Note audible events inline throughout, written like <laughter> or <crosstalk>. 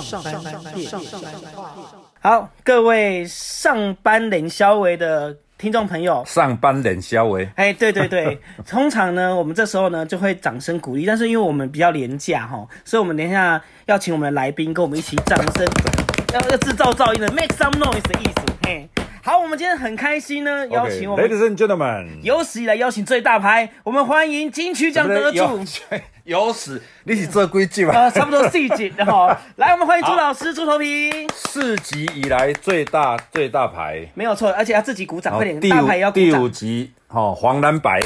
上班电上班好，各位上班领肖维的听众朋友，上班领肖维，哎，对对对，<laughs> 通常呢，我们这时候呢就会掌声鼓励，但是因为我们比较廉价哈，所以我们等一下要请我们的来宾跟我们一起掌声，要要制造噪音的 make some noise 的意思，嘿。好，我们今天很开心呢，邀请我们 Ladies and gentlemen，有史以来邀请最大牌，我们欢迎金曲奖得主。<laughs> 有史，你是这规矩吗？啊，差不多四级哈。<laughs> 来，我们欢迎朱老师，猪头皮。四级以来最大最大牌，没有错，而且要自己鼓掌，快点，大牌要鼓掌。第五集，哈，黄蓝白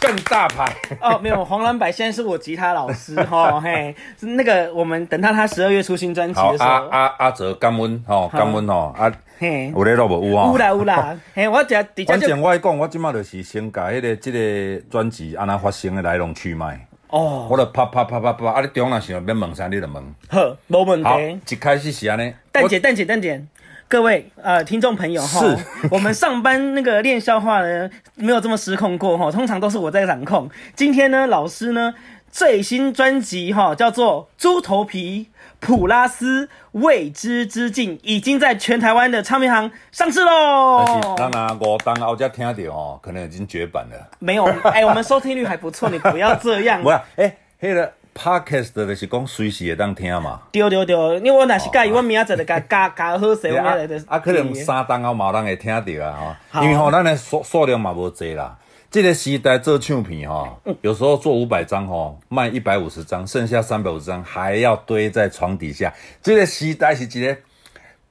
更大牌。哦，没有，黄蓝白现在是我吉他老师，哈 <laughs> 嘿，那个我们等到他十二月出新专辑的时候。阿阿阿哲感恩，哈感恩哦，啊，嘿，有咧落无有啊？有啦有啦，<laughs> 嘿，我只反正我讲，我即马就是先甲迄个即个专辑安那发生的来龙去脉。哦，我就啪啪啪啪啪，啊！你中了想要问啥，你就问。好，没问题。一开始是安尼。蛋姐，蛋姐，蛋姐，各位呃听众朋友哈，<laughs> 我们上班那个练笑话呢，没有这么失控过哈，通常都是我在掌控。今天呢，老师呢最新专辑哈叫做《猪头皮》。普拉斯未知之境已经在全台湾的唱片行上市喽。但是，当然我当后家听到哦，可能已经绝版了。没有，哎，我们收听率还不错，你不要这样。<laughs> 不是，哎，那个 podcast 的是讲随时也当听嘛。对对对，因为我那是介意，我明仔载就加加加好势，我明仔啊，可能三档后冇人会听到啊，哈，因为吼，咱的数数量嘛无济啦。这个时代做唱片哈，有时候做五百张哈，卖一百五十张，剩下三百五十张还要堆在床底下。这个时代是一个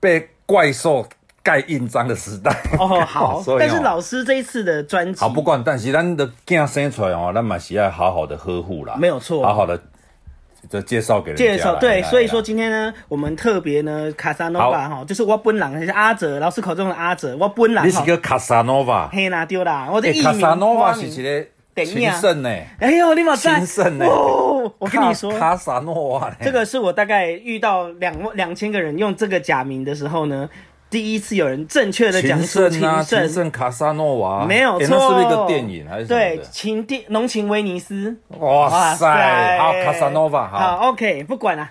被怪兽盖印章的时代。哦，好。<laughs> 但是老师这一次的专辑，好不管，但是咱的囝生出来哦，咱嘛是要好好的呵护啦。没有错。好好的。这介绍给介绍对，所以说今天呢，我们特别呢，卡萨诺瓦哈，就是我本人，是阿哲老师口中的阿哲，我本人你是个卡萨诺瓦，嘿啦丢啦，我的艺名。卡萨诺瓦是一个情圣呢，哎呦，你冇在情圣呢，我跟你说，卡萨诺瓦，这个是我大概遇到两两千个人用这个假名的时候呢。第一次有人正确的讲出情圣，情圣卡萨诺瓦，没有错，那是不是一个电影还是对情电浓情威尼斯？哇塞，好卡萨诺瓦，好 OK，不管了，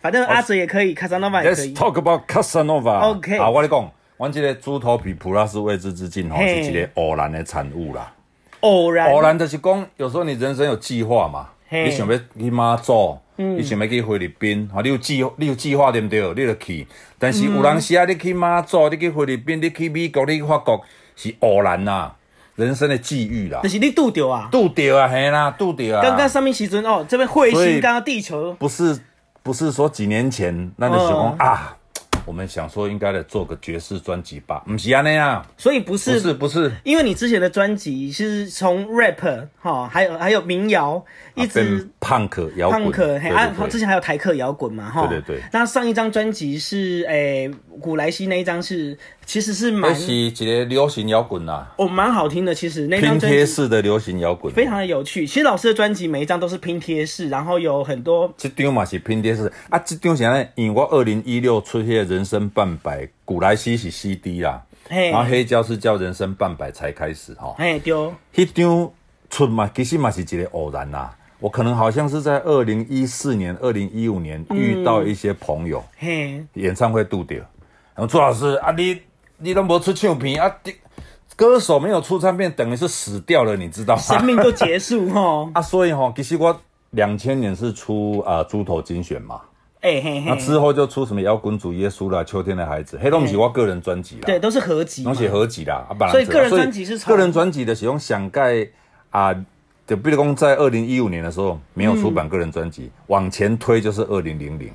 反正阿哲也可以，卡萨诺瓦也可以。Let's talk about 卡萨诺瓦。OK，好，我跟你讲，我这个猪头皮普拉斯未知之境，吼，是一个偶然的产物啦。偶然，偶然就是讲，有时候你人生有计划嘛，你想要你妈做。你想要去菲律宾，吼，你有计你有计划对不对？你就去。但是有人时啊，你去马祖，你去菲律宾，你去美国，你去法国，是偶然呐，人生的际遇啦。就是你拄着啊，拄着啊，嘿啦，拄着啊。刚刚什么时阵哦，这边彗星刚刚地球，不是不是说几年前那个时候啊。我们想说应该来做个爵士专辑吧，不是啊那样，所以不是不是不是，因为你之前的专辑是从 rap 哈，还有还有民谣，一直 punk 摇滚，punk 还啊，之前还有台客摇滚嘛哈，对对对。那上一张专辑是诶古莱西那一张是。其实是蛮是一个流行摇滚呐，哦，蛮好听的。其实那拼贴式的流行摇滚非常的有趣。其实老师的专辑每一张都是拼贴式，然后有很多。这张嘛是拼贴式啊，这张啥呢？因为我二零一六出现《人生半百》，古莱西是 CD 啦，然后黑胶是叫《人生半百》才开始哈。嘿，丢。那张出嘛，其实嘛是一个偶然呐。我可能好像是在二零一四年、二零一五年遇到一些朋友，嘿，演唱会度掉，然后朱老师啊，你。你都没出唱片啊？歌手没有出唱片，等于是死掉了，你知道吗？生命都结束哈。<laughs> 啊，所以哈，其实我两千年是出啊猪头精选嘛。哎嘿嘿。那之后就出什么摇滚主耶稣啦、秋天的孩子，黑东西我个人专辑啦。对，都是合集。东西合集啦，啊，所以个人专辑是个人专辑的使用想盖啊，就比如讲在二零一五年的时候没有出版个人专辑，往前推就是二零零零。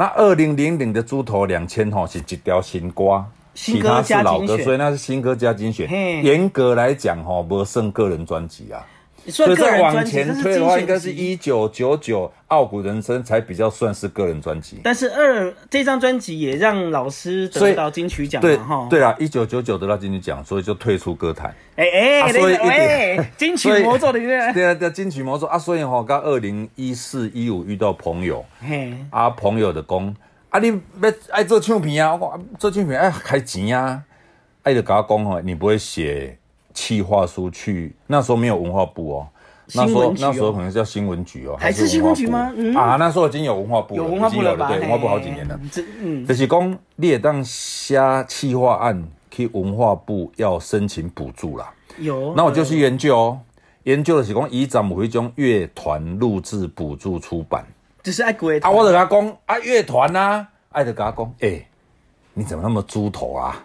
那二零零零的猪头两千吼是一条新歌。其他是老歌，所以那是新歌加精选。严格来讲，吼，不剩个人专辑啊。所以再往前推的话，应该是一九九九《傲骨人生》才比较算是个人专辑。但是二这张专辑也让老师得到金曲奖，对哈。对啊，一九九九得到金曲奖，所以就退出歌坛。哎哎，所以金曲魔咒的 <laughs> 对啊，对金曲魔咒啊，所以哈，刚二零一四一五遇到朋友，嘿，啊朋友的工。啊！你要爱做唱片啊？我做唱片爱开钱啊！爱就跟我讲吼，你不会写企划书去？那时候没有文化部哦。那时候那时候可能叫新闻局哦，还是新闻局吗啊，那时候已经有文化部了，有文化部了吧？对，文化部好几年了。这嗯，就是讲你也当下企划案去文化部要申请补助啦。有。那我就去研究哦，研究的是讲以怎么会将乐团录制补助出版就是爱国啊，我就跟他讲啊，乐团呐，爱就跟他讲，哎、你怎么那么猪头啊？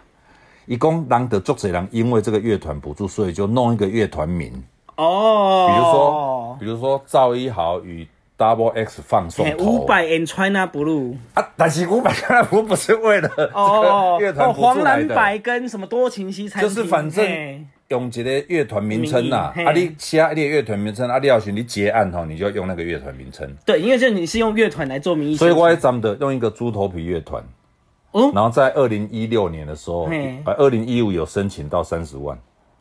一共人的足侪人因为这个乐团补助，所以就弄一个乐团名，哦，比如说，比如说赵一豪与 Double X 放送五百 and China Blue，啊，但是五百看来我不是为了这个乐团，补助黄，蓝白跟什么多情西餐厅，就是反正嘿用一个乐团名称呐，名义啊，你写你的乐团名称，啊，你要是你结案吼，你就用那个乐团名称。对，因为这你是用乐团来做名义，所以我也咱们的用一个猪头皮乐团，哦然后在二零一六年的时候，嘿呃，二零一五有申请到三十万，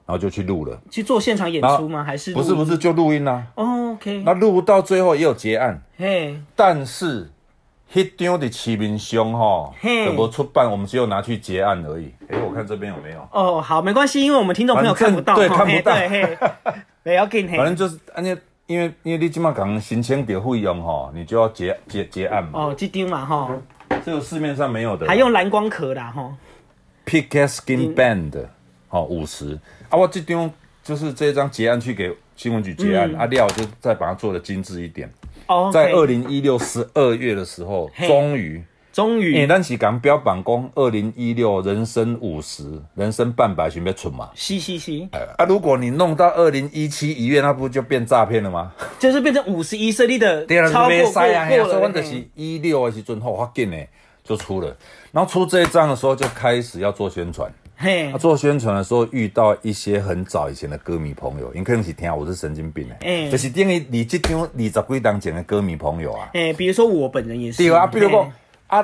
然后就去录了。去做现场演出吗？还是不是不是，就录音啦、哦？OK，那录到最后也有结案，嘿，但是迄张的起名凶哈，嘿怎么出版？我们只有拿去结案而已。哎、我看这边有没有？哦，好，没关系，因为我们听众朋友看不到，对看不到嘿对，嘿，<laughs> 不要紧，嘿反，正就是，而且因为因为你今嘛讲申请的费用哈，你就要结结结案嘛，哦，这张嘛哈，这个市面上没有的。还用蓝光壳的哈，Picket Skin Band，好五十。啊，我这张就是这张结案去给新闻局结案，啊料就再把它做的精致一点。哦，在二零一六十二月的时候，嘿。终于，终因为于，咱是讲标榜讲二零一六人生五十，人生半百准备存嘛。是是是，啊，如果你弄到二零一七一月，那不就变诈骗了吗？就是变成五十一胜利的 <laughs> 对啊，超过过过了，所以我就是一六的时阵后发紧呢就出了，然后出这一张的时候就开始要做宣传。嘿。啊，，做宣传的时候遇到一些很早以前的歌迷朋友，因可能是听我是神经病的，嗯就是等于你这张二十几当前的歌迷朋友啊，哎，比如说我本人也是，对啊，比如嘿。讲啊，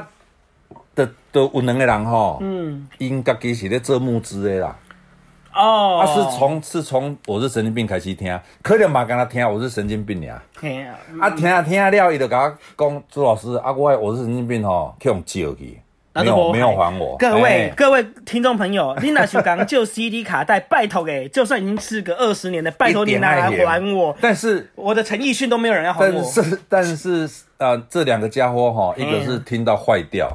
的的有两个人吼，嗯，因家己是咧做募资的啦，哦，啊是从是从我是神经病开始听，可能嘛跟他听我是神经病呀，嘿啊，啊听啊听了，伊就甲我讲朱老师啊，我的我是神经病吼，去用借去，没有没有还我，各位、哎各位听众朋友，<laughs> 你那是讲旧 CD 卡带，拜托给，就算已经是个二十年的，拜托你拿来还我，但是。我的陈奕迅都没有人要还我。但是但是呃，这两个家伙哈，一个嗯是听到坏掉，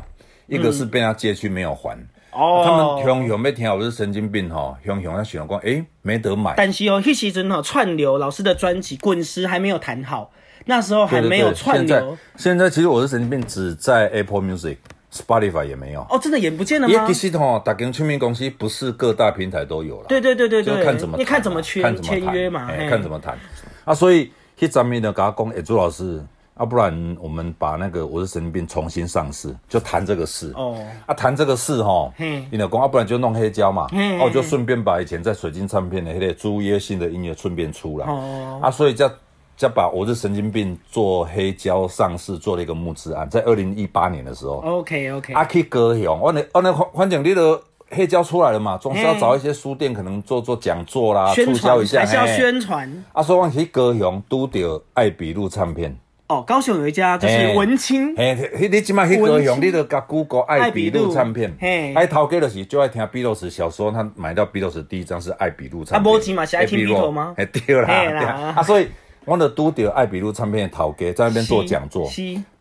一个是被他借去没有还。哦他们熊熊被听我是神经病哈，熊熊他喜欢讲，诶，没得买。但是哦，那时阵哦，串流老师的专辑《滚石》还没有谈好，那时候还没有串现在流。现在其实我是神经病，只在 Apple Music、Spotify 也没有。哦，真的也不见了吗因为其？实哈，打跟唱片公司不是各大平台都有了。对对对对对，就看怎么你看怎么签签约嘛，看怎么谈啊。所以迄上面呢，跟他讲，哎，朱老师，啊，不然我们把那个我是神经病重新上市，就谈这个事。哦，啊，谈这个事哈嘿，你老公啊，不然就弄黑胶嘛，嘿哦，我就顺便把以前在水晶唱片的那些朱约性的音乐顺便出来，哦啊，所以叫叫把我是神经病做黑胶上市做了一个募资案，在二零一八年的时候，OK OK，啊去高雄，我那我那反反正你的黑胶出来了嘛，总是要找一些书店可能做做讲座啦，促销一下，传还是要宣传。啊，所以我去高雄拄到爱比路唱片。哦。高雄有一家就是文青，嘿，迄你即摆去高文青。雄，你都甲 Google 爱比路唱片，嘿。爱头家就是就爱听 Beatles。小时候他买到 Beatles 第一张是爱比路唱片，啊没钱嘛是爱听 Beatles 吗？哎，对啦，啊所以我就拄到爱比路唱片的头家在那边做讲座，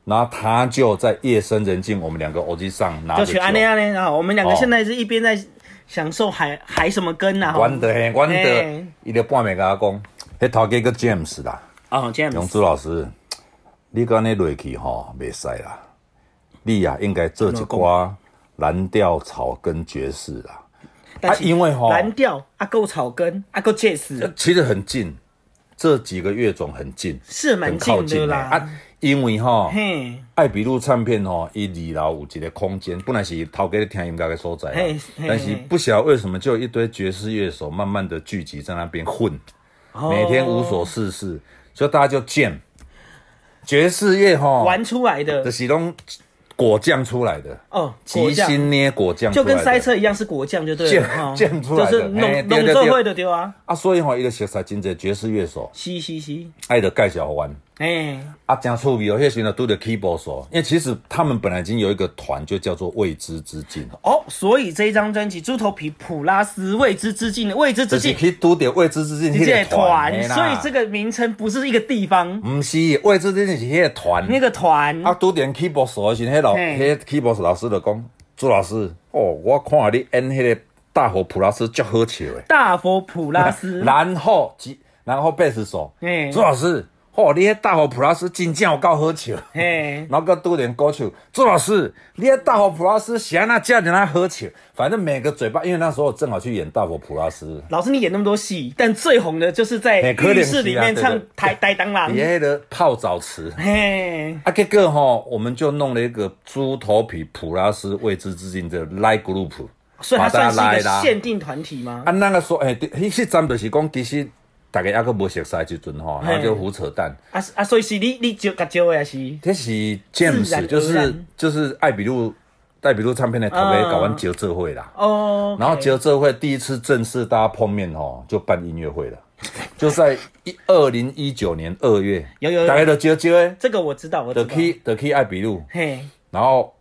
然后他就在夜深人静，我们两个耳机上拿着酒。就去，安尼安尼啊，我们两个哦现在是一边在享受海海什么根呐，哈阮的嘿，玩的，伊就半暝甲我讲，迄头家叫 James 啦，哦，这样杨子朱老师，你讲你落去吼，袂使啦，你呀、应该做一寡蓝调草根爵士啦。啊因为吼蓝调啊够草根啊够 jazz 其实很近，这几个乐种很近，是蛮很靠近的啦。啊。因为吼，嘿，爱比路唱片吼，伊二楼有一个空间，本来是头家咧听音乐的所在但是不晓得为什么就有一堆爵士乐手慢慢的聚集在那边混，哦每天无所事事，所以大家就 jam。爵士乐吼，玩出来的就是拢果酱出来的，哦，果即酱。兴捏果酱就，跟塞车一样是果酱就对了，酱酱出来的就是嘿弄弄这会的对啊，啊，所以吼，一个熟悉真侪爵士乐手，嘻嘻嘻，爱的盖小湾，哎，啊，真趣味哦！迄时候拄着 keyboard 手，因为其实他们本来已经有一个团，就叫做未知之境。哦，所以这一张专辑《猪头皮普拉斯未知之境》的未知之境，可以拄着未知之境这个团，所以这个名称不是一个地方，不是未知之境是那个团，那个团。啊，拄着 keyboard 手的时，迄老迄 keyboard 老师就讲，朱老师，哦，我看下你演迄个大佛普拉斯足好笑的，大佛普拉斯，<laughs> 然后然后贝斯手，朱老师。哦，你迄大佛普拉斯真正有够好笑，嘿，<laughs> 然后个多点歌曲，朱老师，你迄大佛普拉斯是安那叫人家喝笑，反正每个嘴巴，因为那时候正好去演大佛普拉斯。老师，你演那么多戏，但最红的就是在浴室里面唱台呆当郎，别的泡澡池，嘿，啊，这个哈，我们就弄了一个猪头皮普拉斯未知之境的 live group，所以它算是一个限定团体吗？啊，那个说，哎，迄迄阵就是讲其实。大家还阁无熟悉即阵吼，然后就胡扯淡。啊啊，所以是你你招甲招的也是？这是 James，就是就是艾比路艾比路唱片的头家搞完招这会啦。哦。然后招这会第一次正式大家碰面吼，就办音乐会了，<laughs> 就在一二零一九年二月。有有。大家都招招诶。这个我知道，我知道。The Key The Key 艾比路。嘿。然后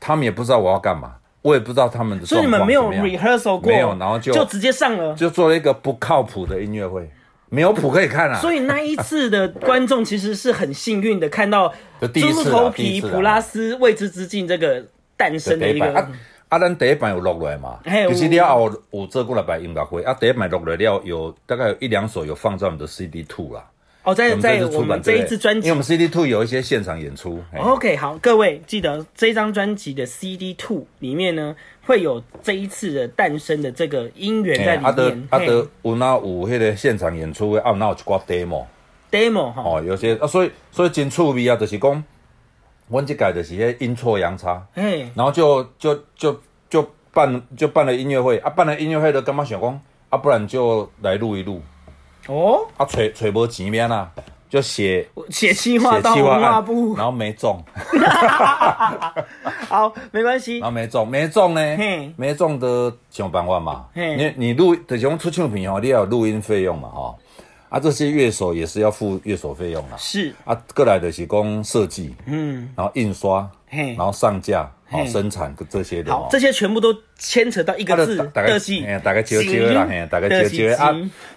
他们也不知道我要干嘛，我也不知道他们的。所以你们没有 rehearsal 过？没有，然后就就直接上了，就做了一个不靠谱的音乐会。没有谱可以看啊，所以那一次的观众其实是很幸运的，看到猪头皮普拉斯未知之境这个诞生的一个。啊，啊，咱第一版有录来嘛，其实了后有做过来摆音乐会，啊，第一版录来了有大概有一两首有放在我们的 CD Two 啦。哦，在在我们这一次专辑，因为我们 CD Two 有一些现场演出。OK，好，各位记得这张专辑的 CD Two 里面呢，会有这一次的诞生的这个音源在里面。阿德阿德有那有迄个现场演出的，啊，那有一寡 demo，demo 哈。哦，有些啊，所以所以真趣味啊，就是讲，我这届就是迄阴错阳差，哎，然后就就就就办就办了音乐会，啊，办了音乐会就干嘛想讲，啊，不然就来录一录。哦，啊，揣揣无钱面啦，就写写计划到文化部，<laughs> 然后没中，<laughs> 好，没关系，然后没中，没中呢，没中的想办法嘛，你你录的种出唱片哦，你要录音费用嘛，哈，啊，这些乐手也是要付乐手费用啦，是，啊，过来的是讲设计，嗯，然后印刷，嘿，然后上架。好生产的这些的，好，这些全部都牵扯到一个字，大概大概接接啦，嘿，大概接接啊。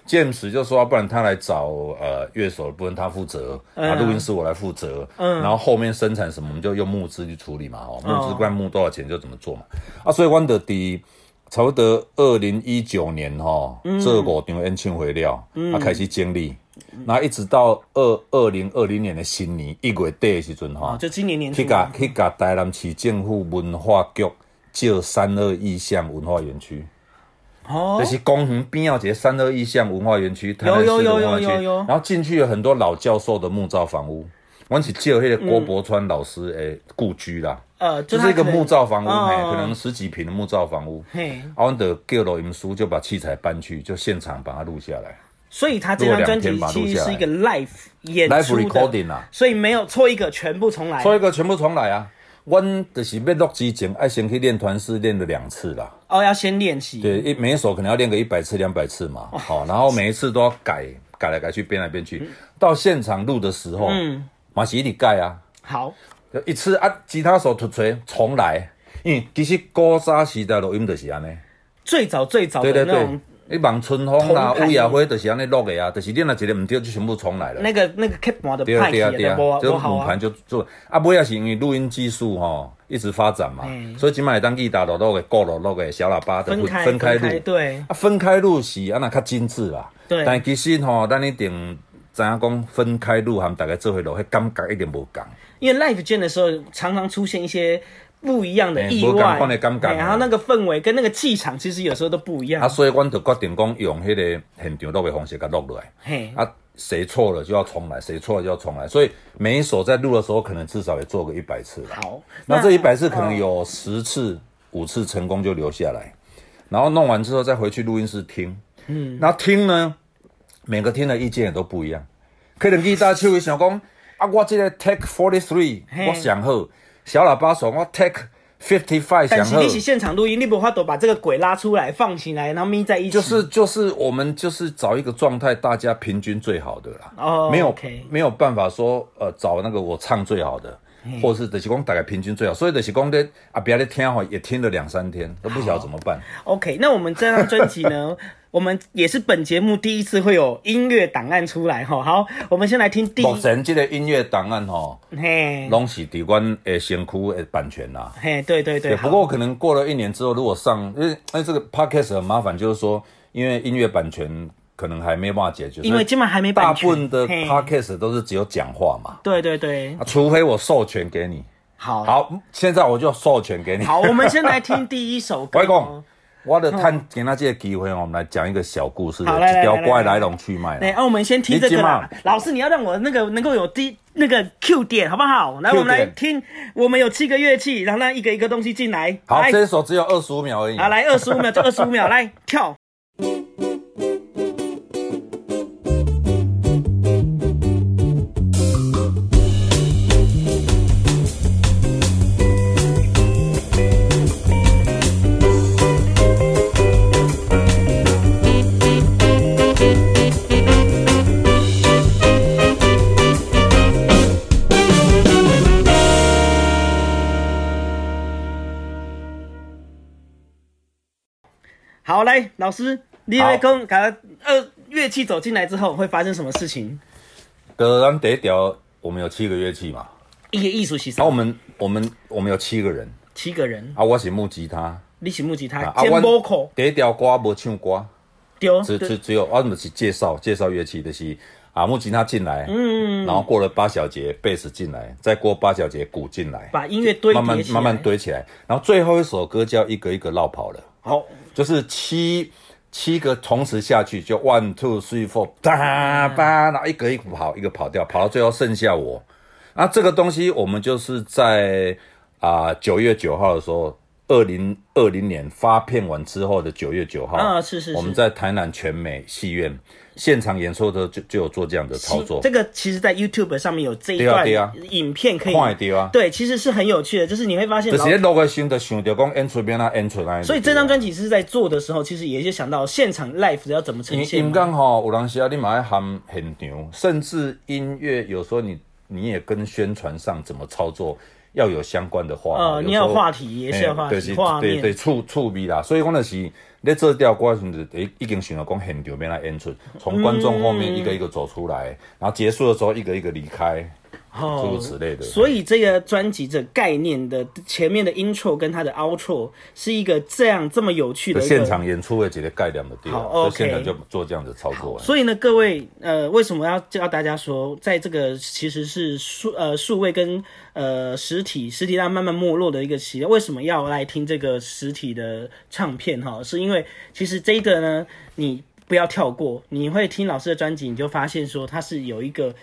James 就说，不然他来找呃乐手，不然他负责，啊，录音师我来负责，嗯，然后后面生产什么，我们就用募资去处理嘛，哦，募资灌募多少钱就怎么做嘛，啊，所以我的第差不多二零一九年哈，这五场演唱会了，啊，开始经历。那一直到二二零二零年的新年一月底的时阵哈，就今年年去甲去甲台南市政府文化局借三二意象文化园区，哦，就是公园边要个三二意象文化园区，有有有有有有，然后进去有很多老教授的木造房屋，我是借那个郭伯川老师诶故居啦，呃，就是一个木造房屋，可能十几平的木造房屋，嘿，阿文的叫录音书就把器材搬去，就现场把它录下来。所以他这张专辑其实是一个 live 演出的，所以没有错一个全部重来，错一个全部重来啊！我就是要录之前，爱先去练团式练了两次啦。哦，要先练习。对，一每一首可能要练个一百次、两百次嘛。好，然后每一次都要改，改来改去，变来变去。到现场录的时候，嗯，马一直改啊。好，一次啊，吉他手突锤重来。因为其实古早时代录音就是安尼，最早最早的那种。你望春风啦，乌鸦花就是安尼录的啊，就是你若一个唔对，就全部重来了。那个那个 k 盘的派系的无就母盘就做啊，尾也是因为录音技术吼一直发展嘛，所以今麦当吉他录录的、鼓录录的、小喇叭的分分开录，对啊，分开录是安那较精致啦。对，但其实吼，咱一定知影讲分开录和大家做伙录，迄感觉一定无共。因为 live 见的时候，常常出现一些。不一样的意外，然后那个氛围跟那个气场，其实有时候都不一样。啊，所以我就决定讲用迄个现场录的方式给录落来。嘿，啊，谁错了就要重来，谁错了就要重来。所以每一首在录的时候，可能至少也做个一百次。好，那这一百次可能有十次、五次成功就留下来，然后弄完之后再回去录音室听。嗯，那听呢，每个听的意见也都不一样。可能吉他手会想讲，啊，我这个 take forty three，我想好。小喇叭说：“我 take Fifty Five 但想喝是你是现场录音，你不法都把这个鬼拉出来放起来，然后眯在一起。就是就是我们就是找一个状态，大家平均最好的啦。哦没有没有办法说呃找那个我唱最好的，或者是就是讲大概平均最好，所以就是讲的啊，别咧听哈，也听了两三天，都不晓得怎么办。OK，那我们这张专辑呢，<laughs> 我们也是本节目第一次会有音乐档案出来哈。好，我们先来听第一，目前这个音乐档案吼，嘿，拢是伫阮诶身躯的版权啦。嘿，对对对，对，不过可能过了一年之后，如果上，因为因为这个 podcast 很麻烦，就是说，因为音乐版权可能还没办法解决，因为今晚还没版大部分的 podcast 都是只有讲话嘛，对对对，啊，除非我授权给你。好，好，现在我就授权给你。好，我们先来听 <laughs> 第一首歌我跟你哦讲。我的探给他这个机会哦，我们来讲一个小故事，好来来一条怪来龙去脉对，啦。啊，我们先听这个啦。老师，你要让我那个能够有第那个 Q 点，好不好？来，我们来听，我们有七个乐器，然后那一个一个东西进来。好，这一首只有二十五秒而已。好，来二十五秒，就二十五秒，来跳。好，来，老师，你好来跟给他呃乐器走进来之后会发生什么事情？的咱第一条，我们有七个乐器嘛，一个艺术系然后我们我们我们有七个人。七个人，啊，我是木吉他，你是木吉他兼啊我第一条歌无唱歌，丢，只只只有我们是介绍介绍乐器的是啊，木吉他进来，嗯，然后过了八小节，贝斯进来，再过八小节，鼓进来，把音乐堆慢慢叠起来，慢慢。堆起来，然后最后一首歌叫一个一个绕跑了。好，就是七七个同时下去，就 one two three four，哒吧，然后一个一个跑，一个跑掉，跑到最后剩下我。那这个东西我们就是在啊九、月九号的时候，二零二零年发片完之后的九月九号，啊是是是。我们在台南全美戏院现场演出的时候就就有做这样的操作。这，个其实，在 YouTube 上面有这一段影片可以看得到啊。对，其实是很有趣的，就是你会发现老就是录的时候就想着讲演出变啊演出来，所以这张专辑是在做的时候，其实也就想到现场 live 要怎么呈现嘛。音感吼，有当时啊，你嘛要含现场，甚至音乐有时候你你也跟宣传上怎么操作要有相关的话，呃，有你要有话题，也是要话题，画面。对对触触味啦，所以讲的是你做调歌的时候，就已已经想到讲现场变来演出，从观众后面一个一个走出来，然后结束的时候一个一个离开，诸如此类的。哦所以这个专辑的概念的前面的 intro 跟它的 outro 是一个这样这么有趣的现场演出的几个概念的地方，所以 OK 现场就做这样的操作。所以呢，各位，呃，为什么要教大家说，在这个其实是数呃数位跟呃实体实体上慢慢没落的一个期间，为什么要来听这个实体的唱片哈？是因为其实这个呢，你不要跳过，你会听老师的专辑，你就发现说它是有一个。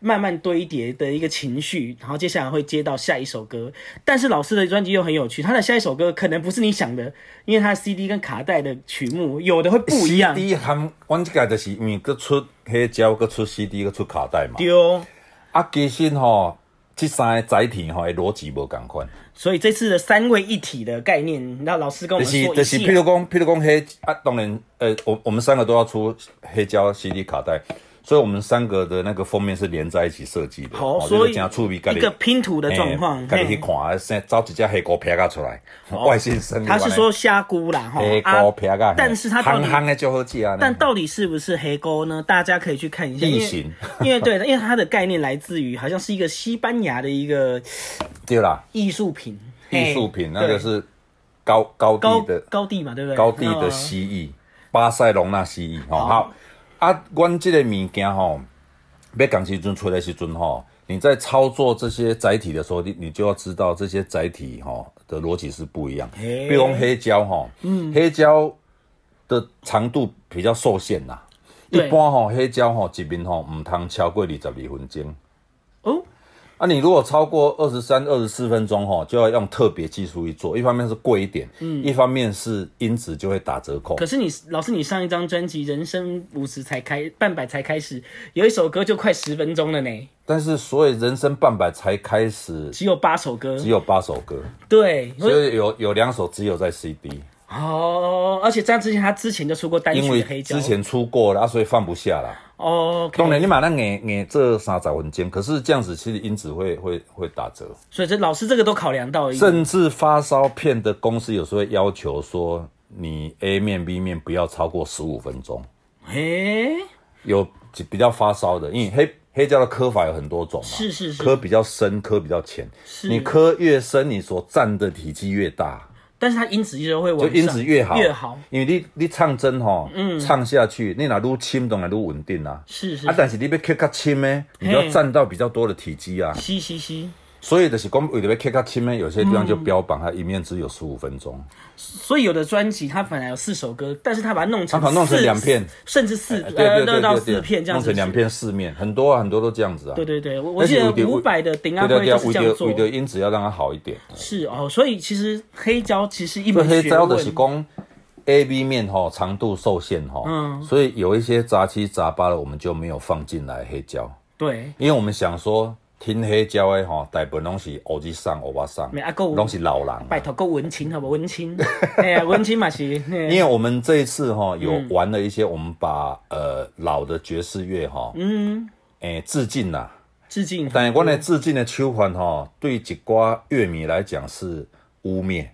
慢慢堆叠的一个情绪，然后接下来会接到下一首歌。但是老师的专辑又很有趣，他的下一首歌可能不是你想的，因为他的 CD 跟卡带的曲目有的会不一样。CD 含，阮即个就是因为佮出黑胶，佮出 CD，佮出卡带嘛。丢。啊，其实吼，这三个载体吼的逻辑无共款，所以这次的三位一体的概念，那老师跟我就们说一是就是，下譬如讲，譬如讲黑啊，当然，呃，我我们三个都要出黑胶、CD、卡带，所以我们三个的那个封面是连在一起设计的，所以一个拼图的状况，家己去看啊，先找几只黑锅撇啊出来，外星生物他是说虾菇啦，哈黑啊狗撇啊，但是它到底憨憨的就好吃啊，但到底是不是黑锅呢？大家可以去看一下，异形。<laughs> 因为对，因为它的概念来自于好像是一个西班牙的一个对啦，艺术品，艺术品那个是高高高地的高地嘛，对不对？高地的哦。蜥蜴，巴塞隆纳蜥蜴吼。好啊，阮即个物件吼，要讲时阵出来时阵吼，你在操作这些载体的时候，你你就要知道这些载体吼的逻辑是不一样。比如讲黑胶吼，嗯，黑胶的长度比较受限呐。一般吼黑胶吼一面吼唔通超过二十二分钟。哦，啊，你如果超过二十三、二十四分钟哈，就要用特别技术去做。一方面是贵一点，嗯，一方面是音质就会打折扣。可是你老师，你上一张专辑《人生五十才开半百才开始》，有一首歌就快十分钟了呢。但是所以人生半百才开始，只有八首歌，只有八首歌。对，所以有有两首只有在 CD。哦，而且在之前他之前就出过单曲黑胶，之前出过了，所以放不下了。哦，当然你把那眼眼这三十分钟，可是这样子其实音质会会会打折。所以这老师这个都考量到，甚至发烧片的公司有时候会要求说，你 A 面 B 面不要超过十五分钟。嘿，有比较发烧的，因为黑黑胶的刻法有很多种嘛，是是是，刻比较深，刻比较浅，你刻越深，你所占的体积越大。但是它音质就会就音质越好越好，因为你你唱真吼，嗯，唱下去你那愈轻当然愈稳定啊。是是啊，但是你要 k 较轻呢，你要占到比较多的体积啊。是是是。所以的是讲为了要刻较轻呢，有些地方就标榜它一面只有十五分钟。所以有的专辑它本来有四首歌，但是它把它弄成它弄成两片，甚至四对对对到四片这样子，弄成两片四面，很多啊很多都这样子啊。对对对，我我记得五百的顶啊会就是这样做，的音质要让它好一点。是哦，所以其实黑胶其实一门黑胶的是讲 A B 面哈长度受限哈，嗯，所以有一些杂七杂八的我们就没有放进来黑胶。对，因为我们想说。听黑胶的吼，大部分拢是欧吉桑、欧巴桑，拢是老人。拜托，够文青好不？文青，<laughs> 哎呀，文青嘛是。因为我们这一次哈，有玩了一些，我们把呃老的爵士乐哈，嗯，诶致敬啦，致敬。但是我呢致敬的秋款哈，对一寡乐迷来讲是污蔑。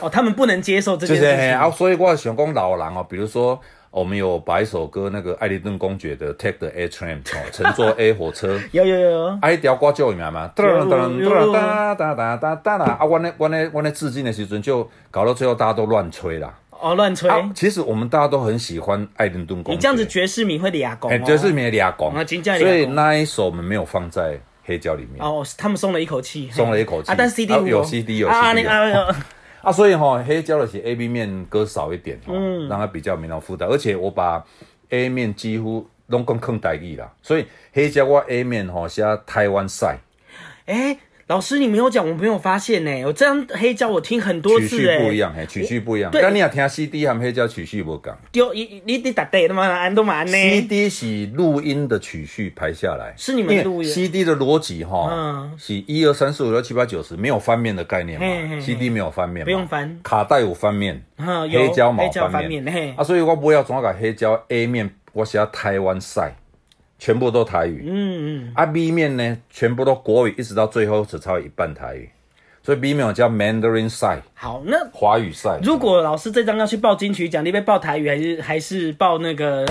哦，他们不能接受这件事情。啊，所以我想讲老人哦，比如说。我们有把一首歌，那个艾利顿公爵的《Take the A Train》哦，乘坐 <laughs> A 火车。有有有。哎，条歌叫什么吗？噔噔噔哒哒哒哒哒哒啊！我那我那我那致敬的时阵，就搞到最后大家都乱吹啦。哦，乱吹。其实我们大家都很喜欢艾利顿公爵。你这样子爵士迷会俩拱。哎，爵士迷俩拱。所以那一首我们没有放在黑胶里面。哦，他们松了一口气。松了一口气。啊，但 CD 有 CD 有 CD。啊，所以哈，黑胶的是 A B 面割少一点，嗯，让它比较没那么负担。而且我把 A 面几乎拢更更代意啦，所以黑胶我 A 面哈写台湾赛，哎。老师，你没有讲，我没有发现呢。我这张黑胶我听很多次，曲序不一样，嘿，曲序不一样。但你也听 CD 和黑胶曲序不讲。丢，你你你打对了吗？安都蛮呢。CD 是录音的曲序排下来，是你们录音。CD 的逻辑哈，是一二三四五六七八九十，没有翻面的概念嘛。CD 没有翻面，不用翻。卡带有翻面，黑胶冇翻面。啊，所以我不要总要把黑胶 A 面，我写台湾赛。全部都台语，嗯嗯，啊 B 面呢，全部都国语，一直到最后只超一半台语，所以 B 面我叫 Mandarin 赛。好，那华语赛。如果老师这张要去报金曲奖，你被报台语还是还是报那个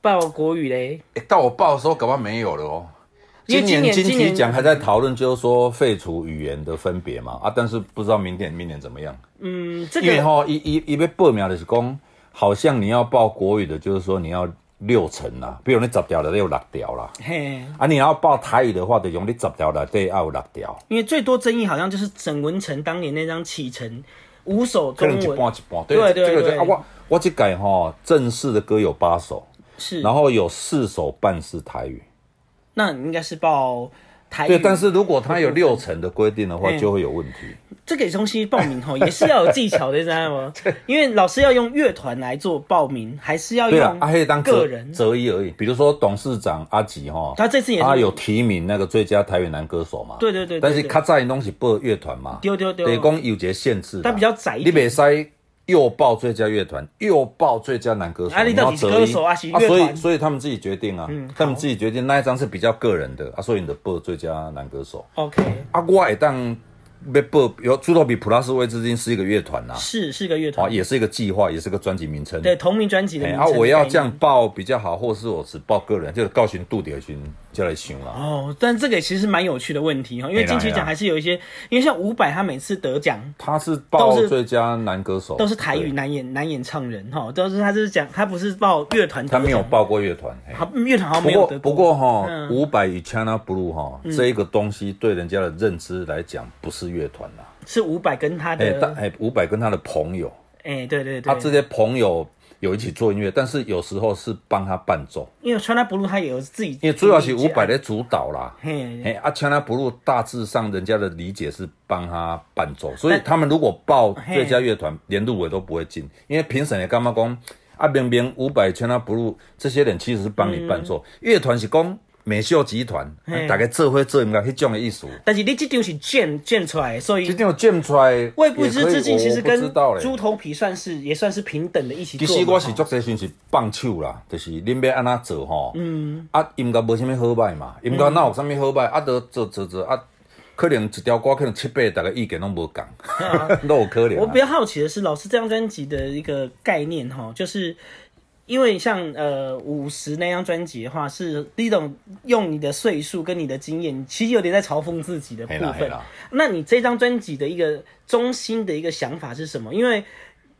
报国语嘞？到我报的时候，搞不好没有了哦。今年金曲奖还在讨论，就是说废除语言的分别嘛，啊，但是不知道明年明年怎么样。嗯，这个因为哈一一一被报名的是讲，好像你要报国语的，就是说你要。六成啦，比如你十条的，有六条啦。嘿，啊，你要报台语的话，就用你十条的，这要有六条。因为最多争议好像就是沈文成当年那张启程五首中文，一半一半。对对对。啊，我我这改哈正式的歌有八首，是，然后有四首半是台语。那应该是报。对，但是如果他有六成的规定的话，就会有问题。这个东西报名吼 <laughs> 也是要有技巧的，知道吗？<laughs> 因为老师要用乐团来做报名，还是要用阿黑当个人择一而已。比如说董事长阿吉哈，他这次也他有提名那个最佳台语男歌手嘛？对对对。但是他在东西报乐团嘛？丢丢丢。得讲有节限制，他比较窄。你别塞。又报最佳乐团，又报最佳男歌手，你要择一啊，所以所以他们自己决定啊，他们自己决定那一张是比较个人的啊，所以你的报最佳男歌手。OK，啊，我也当。被报有朱头比普拉斯威之金是一个乐团呐，是是个乐团，也是一个计划，也是个专辑名称，对同名专辑的。啊，我要这样报比较好，或是我只报个人，就是告询杜迪勋就来行了。哦，但这个其实蛮有趣的问题哈，因为金曲奖还是有一些，因为像伍佰他每次得奖，他是报最佳男歌手，都是台语男演男演唱人哈，都是他是讲他不是报乐团，他没有报过乐团，他乐团好像没有得过。不过哈，伍佰与 China Blue 哈这一个东西对人家的认知来讲不是乐团啦。是伍佰跟他的，哎，伍佰跟他的朋友，哎，对对对，他这些朋友有一起做音乐，但是有时候是帮他伴奏，因为川拉布鲁他也有自己，因为主要是伍佰的主导啦。嘿，嘿，啊，川拉布鲁大致上人家的理解是帮他伴奏，所以他们如果报最佳乐团，连入围都不会进，因为评审也干嘛讲啊，明明伍佰、川拉布鲁这些人其实是帮你伴奏，乐团是讲。美秀集团，大概做会做应该迄种的意思。但是你这张是建建出来，所以这张建出来，未不知之境，其实跟猪猪头皮算是也算是平等的一起做。其实我是做这阵是放手啦，就是恁要安那做吼。嗯。啊，音乐无啥物好歹嘛，音乐哪有啥物好歹？啊，都做做做啊，可能一条歌可能七八大家意见拢无共，<laughs> <laughs> 都有可能。我比较好奇的是，老师这张专辑的一个概念哈，就是。因为像呃五十那张专辑的话，是第一种用你的岁数跟你的经验，其实有点在嘲讽自己的部分。那你这张专辑的一个中心的一个想法是什么？因为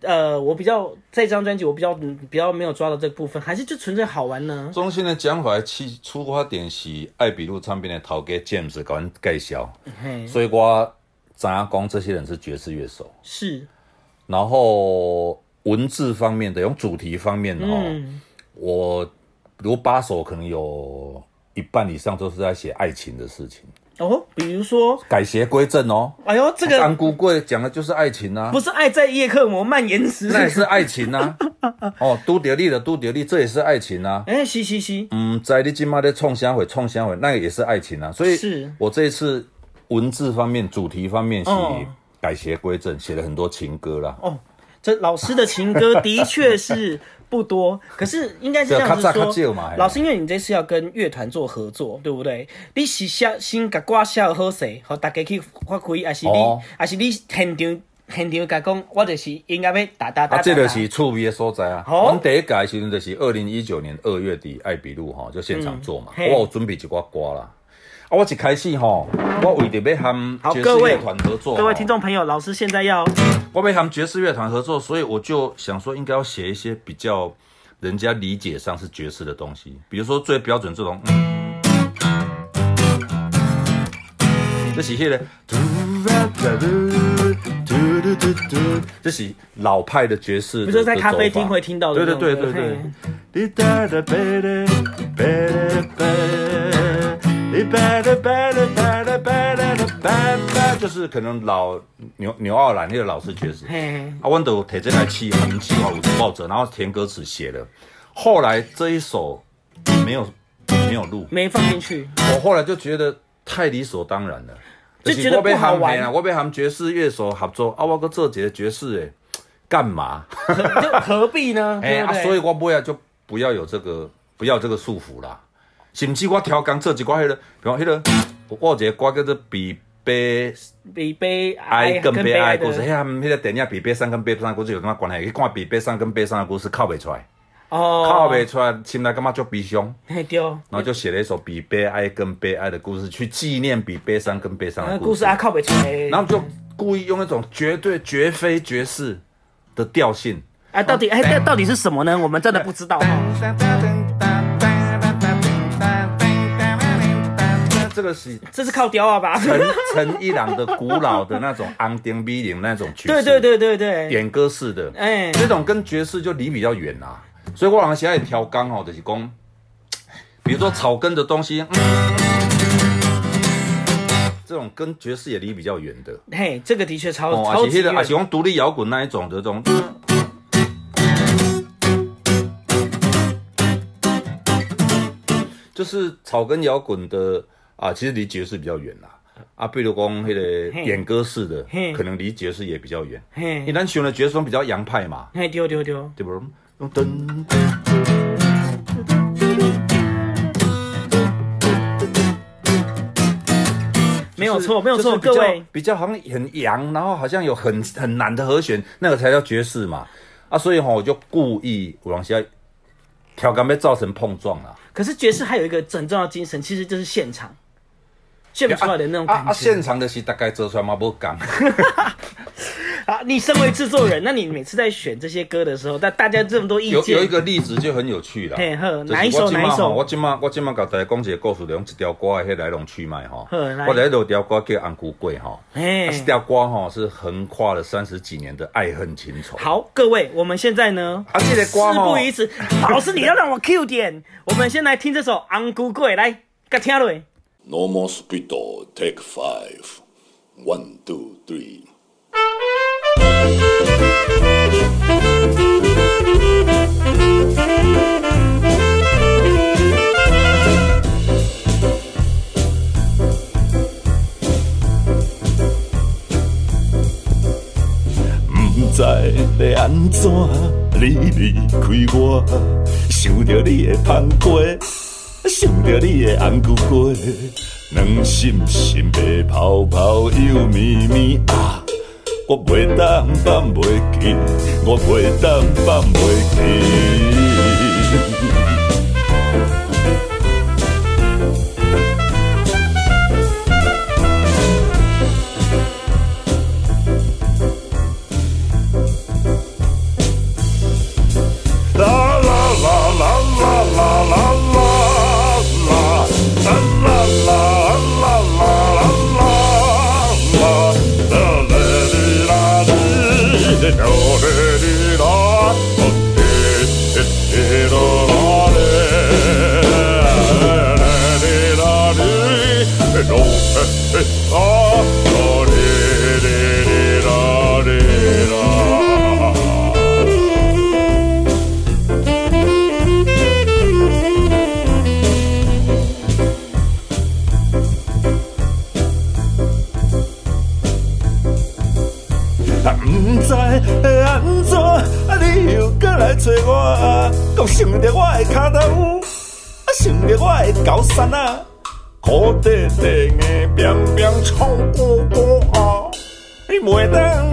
呃，我比较这张专辑我比较比较没有抓到这个部分，还是就纯粹好玩呢？中心的讲法起出发点是爱比路唱片的陶哥 James 搞介绍，所以我怎样讲这些人是爵士乐手，是，然后。文字方面的，用主题方面的哦，我如八首可能有一半以上都是在写爱情的事情。哦，比如说？改邪归正哦，哎呦，这个安姑贵讲的就是爱情啊，不是爱在夜克膜蔓延时，那也是爱情啊，<laughs> 哦，都得利的都得利，这也是爱情啊，哎，嘻嘻嘻，嗯，在你今妈的冲香会冲香会，那个也是爱情啊，所以是。我这一次文字方面、主题方面写改邪归正，写了很多情歌啦，哦。这老师的情歌的确是不多，可是应该是这样子说。老师，因为你这次要跟乐团做合作，对不对？你是先先甲歌写好势，和大家去发挥，还是你，还是你现场现场甲讲，我就是应该要打打打。啊，这就是趣味的所在啊！我们第一届时阵就是二零一九年二月底，艾比路哈就现场做嘛，我有准备一挂歌啦。啊，我一开始吼，我为着要和爵士乐团合作，各位听众朋友，老师现在要我要和爵士乐团合作，所以我就想说，应该要写一些比较人家理解上是爵士的东西，比如说最标准这种，这是迄个，这是老派的爵士，比如说在咖啡厅会听到的，对对对对。对。就是可能老牛牛二兰那个老式爵士，啊，我都提这台气很气话，我抱着，然后填歌词写了。后来这一首没有没有录，没放进去。我后来就觉得太理所当然了，就觉得不好玩啊。我被他们爵士乐手合作，啊，我个这节爵士哎，干嘛？就何必呢？<laughs> 哎，所以我不要就不要有这个，不要这个束缚啦。甚至我调工做一寡迄个，比如迄个，我有一个歌叫做《比悲比悲哀更悲哀故事》，迄个迄个电影《比悲伤更悲伤故事》有什么关系？去看《比悲伤更悲伤的故事》，靠袂出来，哦，靠袂出来，心内感觉就悲伤，对，然后就写了一首比悲哀更悲哀的故事，去纪念比悲伤更悲伤的故事啊，靠不出来，然后就故意用一种绝对绝非绝世的调性，哎，到底哎，这到底是什么呢？我们真的不知道这个是，这是靠雕啊吧？陈陈一郎的古老的那种安定 B 零那种曲式，对对对对对，点歌式的，哎，这种跟爵士就离比较远啊。所以我往现在调刚好就是讲，比如说草根的东西，这种跟爵士也离比较远的。嘿，这个的确超超级啊。喜欢独立摇滚那一种的这种。就是草根摇滚的啊，其实离爵士比较远啦。啊，比如讲那个演歌式的，可能离爵士也比较远。你咱选的爵士比较洋派嘛？嘿，对对对，对不？用噔。没有错，没有错，各位比较好像很洋，然后好像有很很难的和弦，那个才叫爵士嘛。啊，所以哈，我就故意往下调杆，被造成碰撞了。可是爵士还有一个很重要精神，其实就是现场现不出来的那种感觉。现场的戏大概做出来嘛不讲。<laughs> 啊，你身为制作人，那你每次在选这些歌的时候，大大家这么多意见，有有一个例子就很有趣了。嘿呵，就是哪一首我今哪一首？我今嘛我今嘛甲大家讲一个故事，用一条歌的迄来龙去脉吼。好来我来有条歌叫《红姑贵》哈，哎啊这条歌哈是横跨了三十几年的爱恨情仇。好，各位，我们现在呢，啊，这个歌事不宜迟，老师你要让我 Q 点，我们先来听这首《昂古贵》，来，给听落。No more speed, take five. One, two, three. 不知要安怎，你离开我，想着你的香瓜，想着你的红菇瓜，两心心白泡泡又绵绵啊！我袂当放袂记，我袂当放袂记。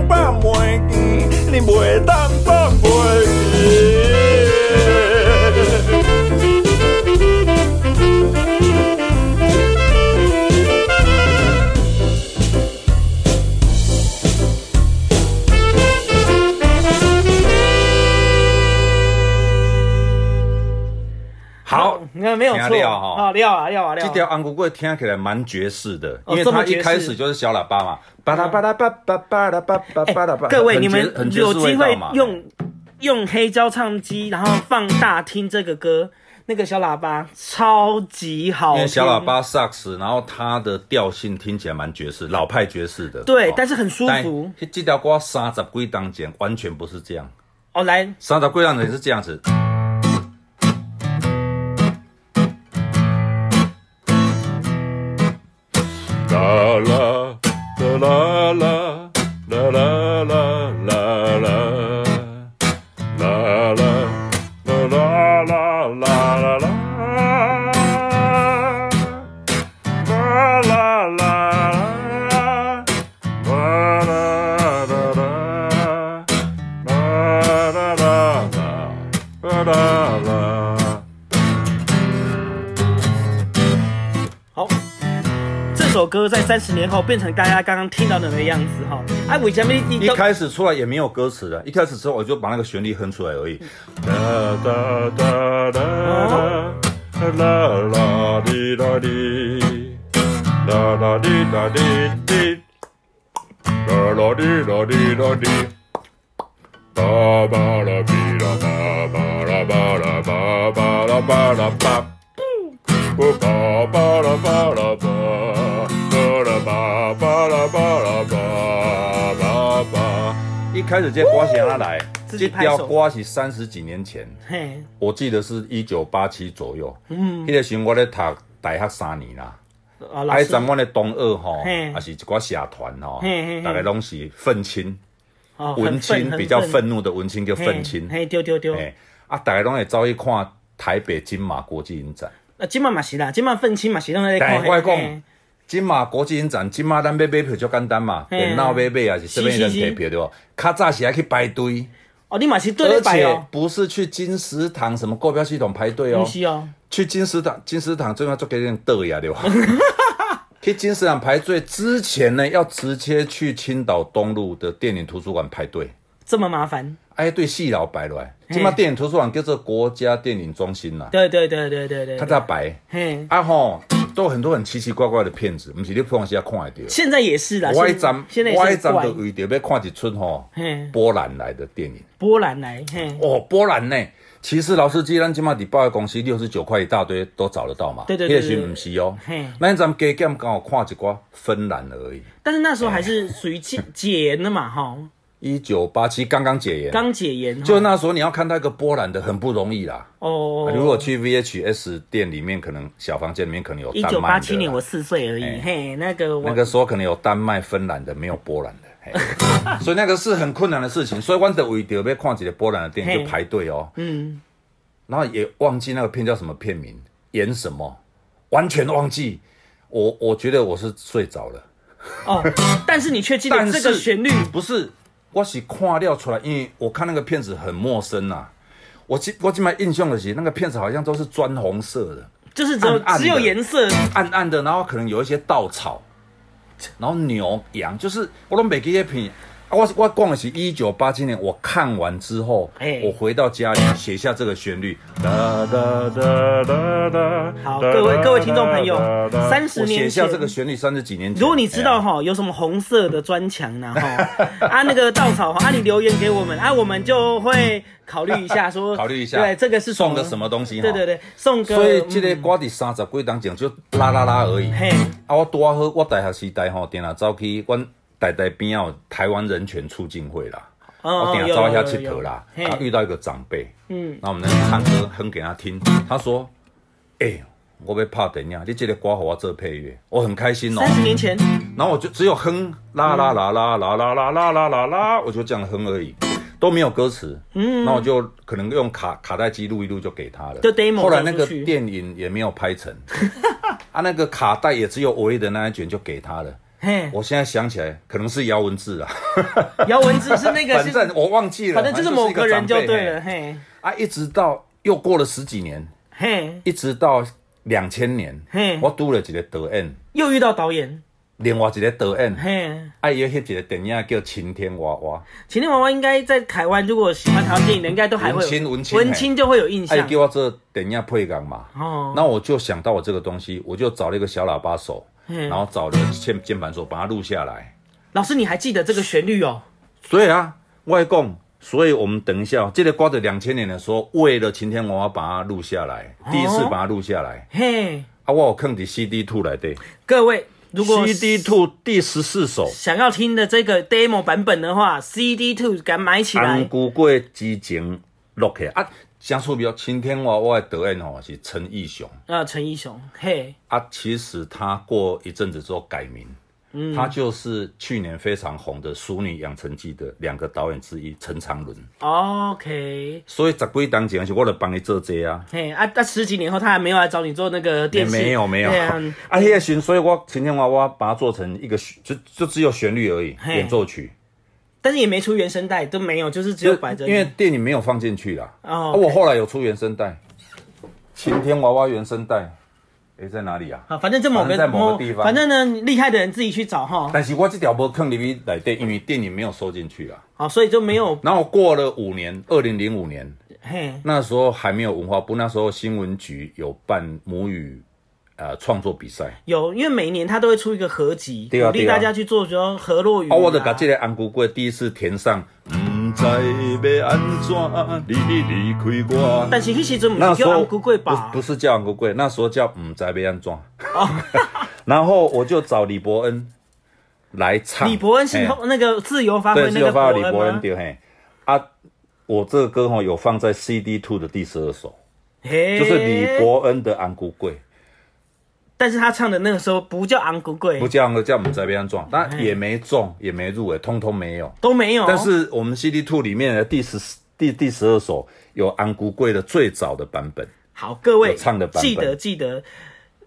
放袂记，你袂当放袂记。好，你看没有错啊，料啊料啊料啊。这条安姑贵听起来蛮爵士的，哦因为它一开始就是小喇叭嘛，巴拉巴拉巴巴巴拉巴巴巴拉巴。各位，你们有机会用用黑胶唱机，然后放大听这个歌，那个小喇叭超级好听。因为小喇叭萨克斯，然后它的调性听起来蛮爵士，老派爵士的。对但是很舒服这条歌三十归当前完全不是这样，哦，来，三十归当前是这样子。la la la la. 三十年后变成大家刚刚听到的那个样子哈。哎，为什么你一都开始出来也没有歌词的，一开始之后我就把那个旋律哼出来而已。哒哒哒哒哒，啦啦哩啦哩，啦啦哩啦哩哩，啦啦哩啦哩啦哩，巴巴啦比啦巴巴啦巴啦巴巴啦巴啦巴，巴巴巴拉巴啦巴，巴拉巴巴拉巴拉巴。一开始这歌是哪来？这条歌是三十几年前，嘿，我记得是一九八七左右。嗯，那个时候我咧读大学三年啦。啊，老爱师，咱阮的东二吼，也是一寡社团吼嘿嘿，大概拢是愤青，文青比较愤怒的文青叫愤青。嘿，丢丢丢，哎，啊，大家拢会走去看台北金马国际影展。啊，今晚嘛是啦，今晚愤青嘛是拢在看。但我讲嘿，金马国际影展，金马咱买买票就简单嘛，嘿。电脑买买啊是这边人是是是。摕票对不？较早是要去排队，哦，你嘛是对而且不是去金石堂什么购票系统排队哦，是哦，去金石堂，金石堂最后做给人倒呀对吧？<laughs> 去金石堂排队之前呢，要直接去青岛东路的电影图书馆排队。这么麻烦？哎，对，细老白来，今嘛电影图书馆叫做国家电影中心啦，对对对对对对，他在白。嘿，啊吼，都很多很奇奇怪怪的骗子，不是你平时要看得到。现在也是啦，现我一站，现在我一站是怪就为着要看一出吼嘿，波兰来的电影。波兰来，嘿，哦，波兰呢？其实老司机，咱今嘛伫报业公司六十九块一大堆都找得到嘛。对对对那个是不是哦嘿？那咱加减刚好看一寡芬兰而已。但是那时候还是属于解解严的嘛，哈，一九八七刚刚解严，刚解严，就那时候你要看到一个波兰的很不容易啦。哦，如果去 VHS 店里面，可能小房间里面可能有一九。八七年我四岁而已，哎。嘿，那个那个时候可能有丹麦、芬兰的，没有波兰的。嘿。<laughs> 所以那个是很困难的事情，所以我得为着要看几个波兰的电影嘿。就排队哦，嗯，然后也忘记那个片叫什么片名，演什么，完全忘记。我我觉得我是睡着了，哦，但是你却记得这个旋律，不是，我是看料出来，因为我看那个片子很陌生呐、我记我今麦印象的是那个片子好像都是砖红色的，就是只有只有颜色，暗暗的，然后可能有一些稻草，然后牛羊，就是我都没记那片。啊，我我讲的是一九八七年，我看完之后，哎我回到家里写下这个旋律，哒哒哒哒哒。好，各位各位听众朋友，三十我写年前。下这个旋律三十几年前。如果你知道哎呀哈有什么红色的砖墙呢哈 <laughs> 啊那个稻草哈啊你留言给我们啊我们就会考虑一下 <laughs> 说考虑一下对这个是送的什么东西哈对对对送个所以这个嗯歌伫三十几当前就啦啦啦而已。嘿啊，我拄啊好，我大学时代吼，定下走去阮台台边啊有台湾人权促进会啦，哦我定下招一下佚有有有佗啦，嘿啊遇到一个长辈，嗯然后我们在唱歌哼给他听，他说：“哎、我要拍电影，你这个歌给我做配乐，我很开心哦。三十年前然后我就只有哼啦啦啦啦啦啦啦啦啦啦啦，我就这样哼而已，都没有歌词。嗯，那我就可能用卡卡带机录一录就给他了。就 demo 后来那个电影也没有拍成，<laughs> 啊，那个卡带也只有唯一的那一卷就给他了。嘿。我现在想起来，可能是姚文志啊，<laughs> 姚文志是那个 <laughs> 反正我忘记了，反正就是某个人就对了嘿。嘿啊，一直到又过了十几年，嘿。一直到两千年嘿，我读了一个导演，又遇到导演。另外一个导演，嘿。啊，伊迄一个电影叫《晴天娃娃》。晴天娃娃应该在台湾如果喜欢台湾电影的应该都还会文青文青文青就会有印象。哎，象给我这电影配港嘛，哦。那我就想到我这个东西，我就找了一个小喇叭手，嗯然后找了键键盘手把它录下来。老师你还记得这个旋律哦所以啊，外公，所以我们等一下，这个歌在两千年的时候，为了晴天娃娃把它录下来，第一次把它录下来。嘿啊，我有放伫 CD Two 来的各位如果，CD Two 第十四首，想要听的这个 demo 版本的话，CD Two 敢买起安来。古过之前录起来啊。相处比较晴天娃娃的导演吼是陈义雄。啊，陈奕雄，嘿，啊，其实他过一阵子之后改名，嗯，他就是去年非常红的《淑女养成记》的两个导演之一陈长伦，OK，所以十几当前是我来帮你做这啊，嘿，啊，但十几年后他还没有来找你做那个也电视，没有没有，对啊。啊，那个旋，所以我晴天娃娃把它做成一个就就只有旋律而已，演奏曲，但是也没出原声带，都没有，就是只有摆着。因为电影没有放进去啦。哦啊，我后来有出原声带，晴天娃娃原声带，诶，在哪里啊？啊，反正这某个在某个地方反正呢，厉害的人自己去找哈。但是我这条无坑里面来电，因为电影没有收进去啊。好，所以就没有，然后过了五年，二零零五年，嘿，那时候还没有文化部，那时候新闻局有办母语呃创作比赛，有，因为每年他都会出一个合集，鼓励对啊对啊大家去做，说河洛语啊。哦，我就把这个安姑贵第一次填上，唔知要安怎，你离开我。但是那时阵不是叫安姑贵吧？不不是叫安姑贵，那时候叫唔知要安怎。<laughs> 然后我就找李伯恩来唱。李伯恩是后那个自由发挥对，那个是有发李伯伯恩对嘿啊，我这个歌吼有放在 CD Two 的第十二首，嘿就是李，伯恩的安姑贵。但是他唱的那个时候不叫安古贵不，叫昂古叫我们这边撞，但也没中，也没入围，通通没有。都没有。但是我们 CD Two 里面的第十第第十二首有安古贵的最早的版本，好，各位唱的版本记得记得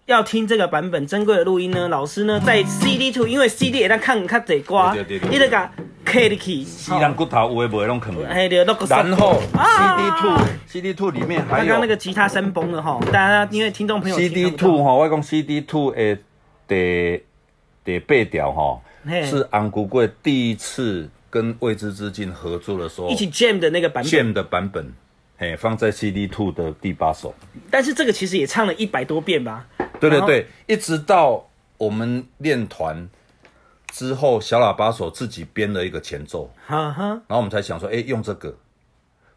要听这个版本珍贵的录音呢。老师呢在 CD Two，因为 CD 也在看较侪歌，对对对对你得甲 K 的 key，西人骨头有的没弄可能。哎，对，那个然后啊。CD Two CD Two 里面还有刚刚那个吉他声崩了哈，大家因为听众朋友 CD Two 哈，我讲 CD Two 的第第八条哈，是安古贵第一次跟未知之境合作的时候一起 jam 的那个版本，jam 的版本，嘿，放在 CD Two 的第八首。但是这个其实也唱了一百多遍吧。对对对，一直到我们练团之后，小喇叭手自己编了一个前奏，哈哈，然后我们才想说，哎，用这个。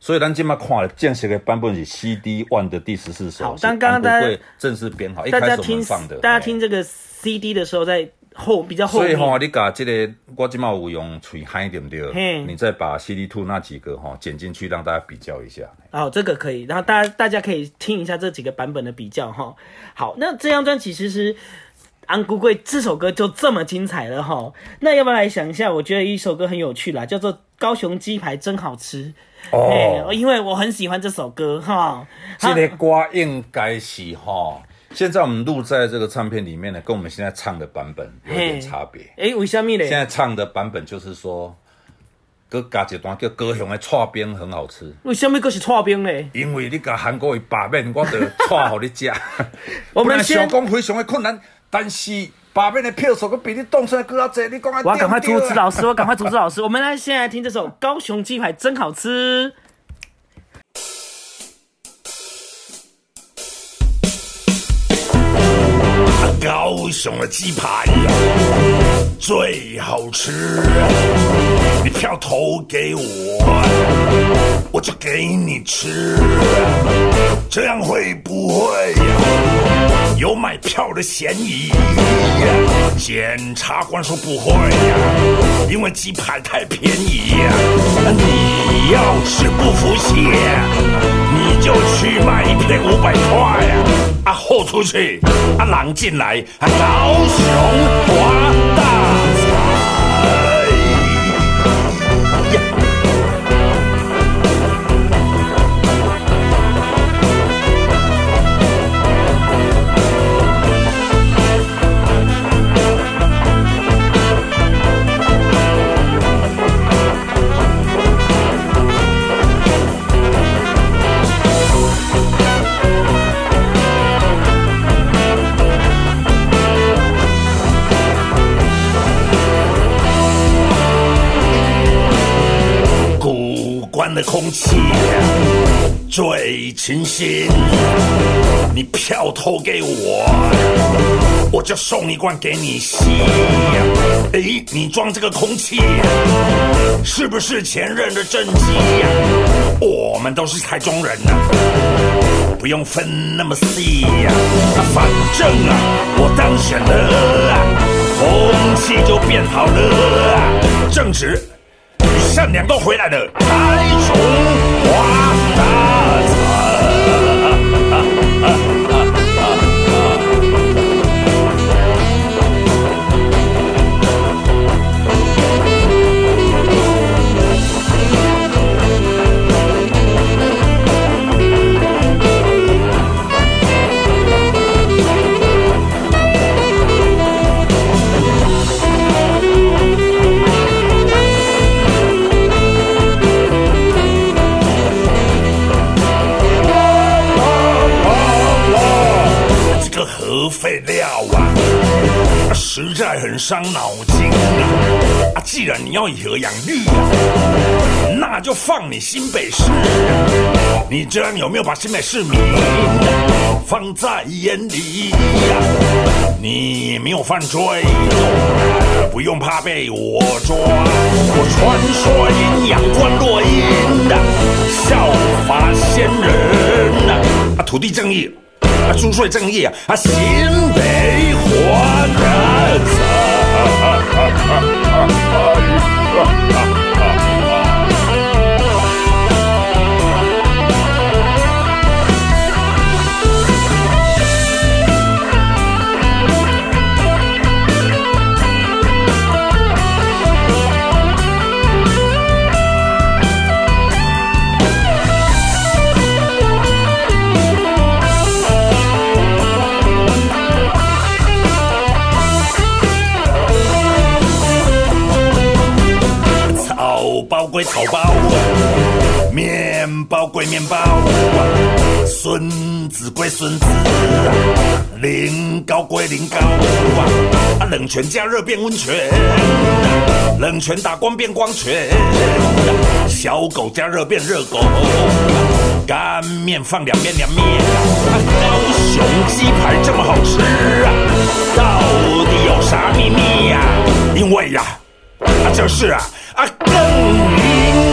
所以咱今麦看了正式的版本是 CD One 的第十四首，好是但刚刚大家正式编好，一开始我们放的，大家听这个 CD 的时候，在后比较后，所以吼、你把这个我今麦有用嘴嗨对不对嘿？你再把 CD Two 那几个哈、剪进去，让大家比较一下。哦，这个可以，然后大家大家可以听一下这几个版本的比较哈。好，那这张专辑其实《安姑贵》这首歌就这么精彩了哈。那要不要来想一下？我觉得一首歌很有趣啦，叫做《高雄鸡排真好吃》。哦哎因为我很喜欢这首歌哈。这个歌应该是哈、现在我们录在这个唱片里面呢，跟我们现在唱的版本有点差别。哎，为什么呢？现在唱的版本就是说，搁加一段叫高雄的串冰很好吃，为什么又是串冰呢？因为你甲韩国的把面，我就串互你食。<laughs> 我们想讲非常的困难，但是把面的票数，都比你动出来更加多。你讲啊，我要赶快阻止老师，我赶快阻止老师。我们来现在听这首《高雄鸡排真好吃》。高雄的鸡排最好吃，你票投给我，我就给你吃，这样会不会呀？有买票的嫌疑？检察官说不会呀，因为鸡排太便宜呀。你要是不服气，你就去卖一片五百块呀。啊，豁出去，啊，狼进来，啊，高雄发大的空气最清新，你票投给我，我就送一罐给你吸。诶，你装这个空气是不是前任的政绩呀？我们都是台中人呐、不用分那么细呀、反正啊，我当选了，空气就变好了，正直。善良都回来了，台中发伤脑筋啊！啊，既然你要以和养绿啊，那就放你新北市！你这样有没有把新北市民放在眼里呀、你没有犯罪，不用怕被我抓。我传说阴阳观落阴的效法仙人呐、啊，土地正义。啊，租税正义啊，啊，新北活人草包草包，面包归面包，孙子归孙子，零高归零高啊！冷泉加热变温泉，冷泉打光变光泉，小狗加热变热狗，干面放两边凉面，高雄鸡排这么好吃啊，到底有啥秘密呀？因为呀，啊啊就是啊啊更嗯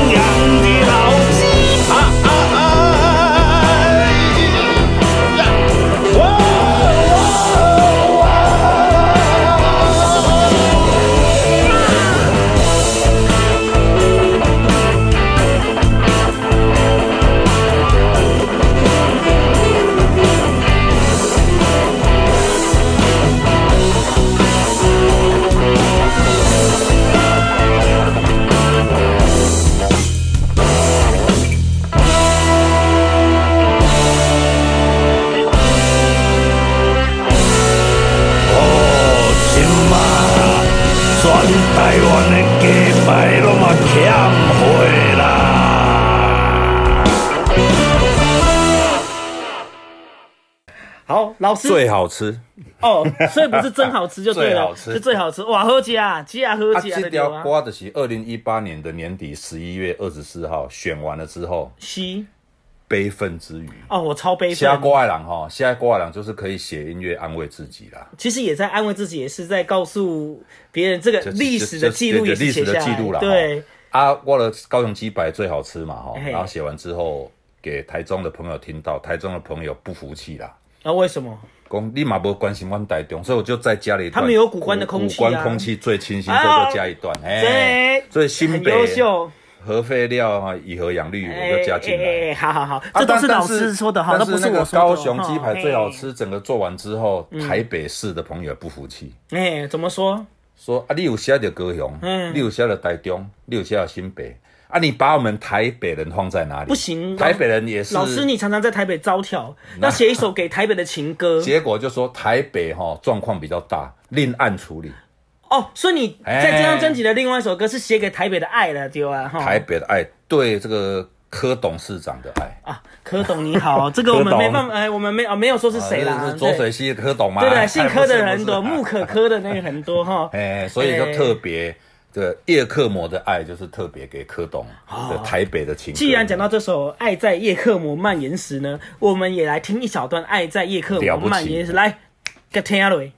最好吃。哦，所以不是真好吃就对了，<laughs> 最好吃是最好吃。哇，喝起啊，鸡啊喝啊，起啊这条瓜的是二零一八年的年底十一月二十四号选完了之后，西悲愤之余，哦，我超悲虾愤。瓜爱郎哈，虾瓜爱郎就是可以写音乐安慰自己啦。其实也在安慰自己，也是在告诉别人这个这历史的记录也历史写下来的记录啦。对哈，啊，我的高雄鸡排最好吃嘛哈，然后写完之后给台中的朋友听到，台中的朋友不服气啦。然后为什么？讲你嘛不关心我们台中，所以我就再加了一段。他们有古关的空气啊古关空气最清新，啊所以就加一段。哎对，所以新很北优秀。核废料啊，以核养绿，我就加进来。哎哎哎好好好，啊这都是老师说的哈，但那不是那个我说的。高雄鸡排最好哦。吃，整个做完之后，嗯台北市的朋友也不服气，哎，哎怎么说？说啊，你有写到高雄，嗯你有写到台中，你有写到新北，啊，你把我们台北人放在哪里？不行台北人也是。老师，你常常在台北招挑，要写一首给台北的情歌 <laughs> 结果就说台北哈状况比较大，另案处理。哦。所以你哎在这张专辑的另外一首歌是写给台北的爱了，对吧？哈台北的爱对这个柯董事长的爱。啊，柯董你好，<laughs> 这个我们没办法，哎，我们没啊没有说是谁啦是浊水对溪的柯董吗？对对，姓柯的人很多，木可柯的那个很多哈。哎，所以就特别的叶克膜的爱，就是特别给柯董的台北的情歌。既然讲到这首《爱在叶克膜蔓延时》呢，我们也来听一小段《爱在叶克膜蔓延时》，来，给听下来。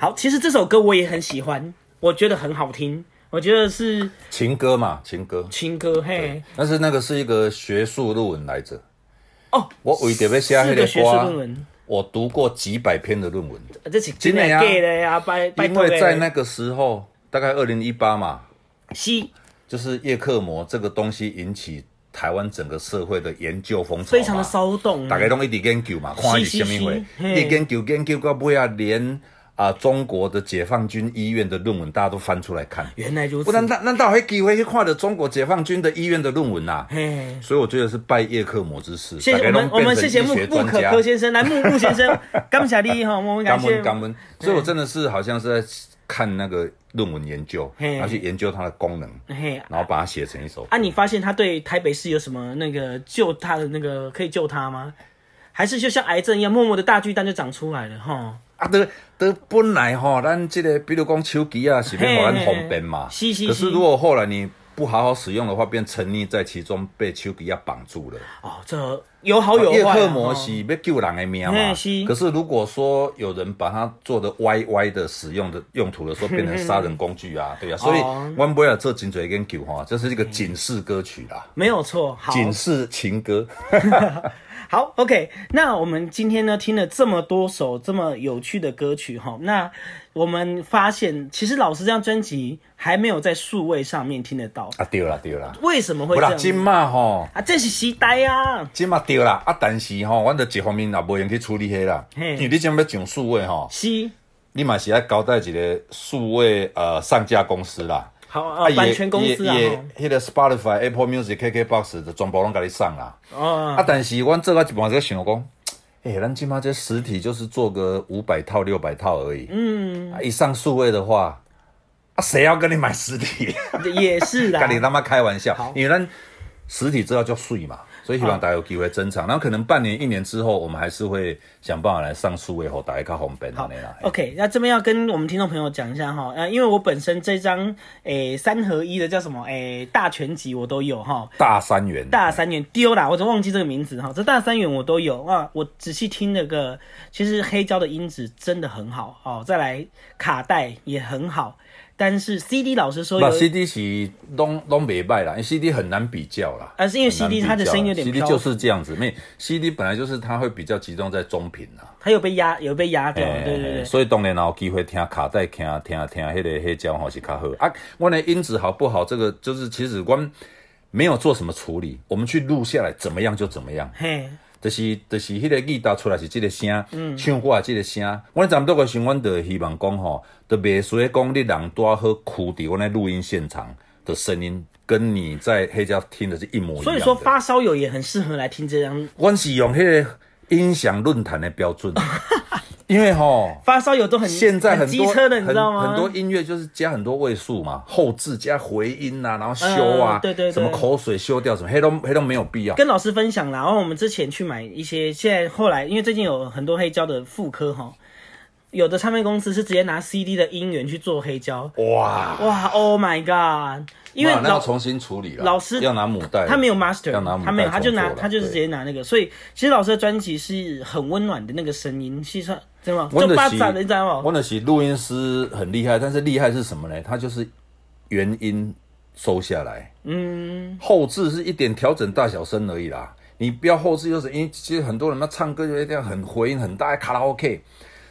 好，其实这首歌我也很喜欢，我觉得很好听，我觉得是情歌嘛，情歌。情歌，嘿，但是那个是一个学术论文来着。哦，我为着要写那个学术论，文，我读过几百篇的论文，呃这是真的呀？拜拜因为在那个时候，大概二零一八嘛，是。就是叶克膜这个东西引起台湾整个社会的研究风潮，非常的骚动，大家拢一直研究嘛，看伊是什么会，一研究研究到尾啊，连啊中国的解放军医院的论文大家都翻出来看。原来如此不，然，难难道还机会去看的中国解放军的医院的论文呐、啊？嘿。所以我觉得是拜叶克膜之赐。谢谢我们，我们谢谢木木可柯先生，来木木先生，<laughs> 感谢你哈，<laughs> 我们感感谢恩感恩。所以我真的是好像是在看那个论文研究，嘿然后去研究它的功能，嘿。然后把它写成一首。啊，你发现他对台北市有什么那个救他的那个可以救他吗？还是就像癌症一样，默默的大巨蛋就长出来了哈？啊，都都本来哈，咱这个比如讲手机啊，是要互咱方便嘛。是是是可是如果后来你不好好使用的话，变沉溺在其中，被手机啊绑住了。哦，这有好有坏、叶啊。克膜是要救人的命嘛是。可是如果说有人把它做的歪歪的使用的用途的时候，变成杀人工具啊，<laughs> 对啊。所以哦我们不要做真侪研究哈，这是一个警示歌曲啦，没有错，好，警示情歌。<laughs> 好，OK。那我们今天呢听了这么多首这么有趣的歌曲哈，那我们发现其实老师这张专辑还没有在数位上面听得到，啊，对啦对啦，为什么会这样？嘛吼。啊，这是时代啊！金嘛对啦，啊，但是吼，阮着一方面也无用去处理迄啦，嘿因为你今要上数位吼，是，你嘛是要交代一个数位呃上架公司啦，好啊，版权公司啊，迄个 Spotify、Apple Music、KKBox 就全部拢甲你上啦。哦啊，但是阮做到一半在想讲，诶、<tsk> 咱起码这实体就是做个五百套、六百套而已，嗯，啊、一上数位的话，啊，谁要跟你买实体？也是啦。<laughs> 跟。你他妈开玩笑，因为咱实体知道叫税嘛，所以希望大家有机会珍藏。然后可能半年、一年之后，我们还是会想办法来上数位后，大家较方便好安尼啦。，OK，那这边要跟我们听众朋友讲一下哈，呃，因为我本身这张诶、三合一的叫什么诶、大全集我都有哈，大三元，大三元丢啦，我都忘记这个名字哈。这大三元我都有啊，我仔细听那个，其实黑胶的音质真的很好哦。再来卡带也很好，但是 CD 老师说不有，CD 是拢拢袂歹啦，因为 CD 很难比较啦。呃是因为 CD 它的声音有点 CD 就是这样子，没 CD 本来就是它会比较集中在中频啦。它有被压，有被压掉，嘿对对对。所以当然有机会听卡带，听听听迄个黑胶吼是较好啊。我的音质好不好，这个就是其实我没有做什么处理，我们去录下来怎么样就怎么样。嘿，就是就是迄个吉他出来是这个声，嗯唱歌也这个声。我咱都个时阮就希望讲吼，就袂随讲你人多好哭伫我那录音现场的声音，跟你在黑胶听的是一模一样。所以说发烧友也很适合来听这张。阮是用迄个音响论坛的标准，<laughs> 因为吼。发烧友都很现在很很多机车的，你知道吗？很很多音乐就是加很多位数嘛，后置加回音啊，然后修啊，嗯对对对什么口水修掉什么，黑都黑都没有必要。跟老师分享啦，然后我们之前去买一些，现在后来因为最近有很多黑胶的复刻哈，有的唱片公司是直接拿 CD 的音源去做黑胶。哇，哇，Oh my God！因为要重新处理了，老师要拿母带，他没有 master，要拿母带他没有，他就拿他就是直接拿那个，所以其实老师的专辑是很温暖的那个声音，其实真的吗？就巴掌的，你知道吗？温的是录音师很厉害，但是厉害是什么呢？他就是原音收下来，嗯，后置是一点调整大小声而已啦。你不要后置，就是因为其实很多人他唱歌就一定要很回音很大，卡拉 OK，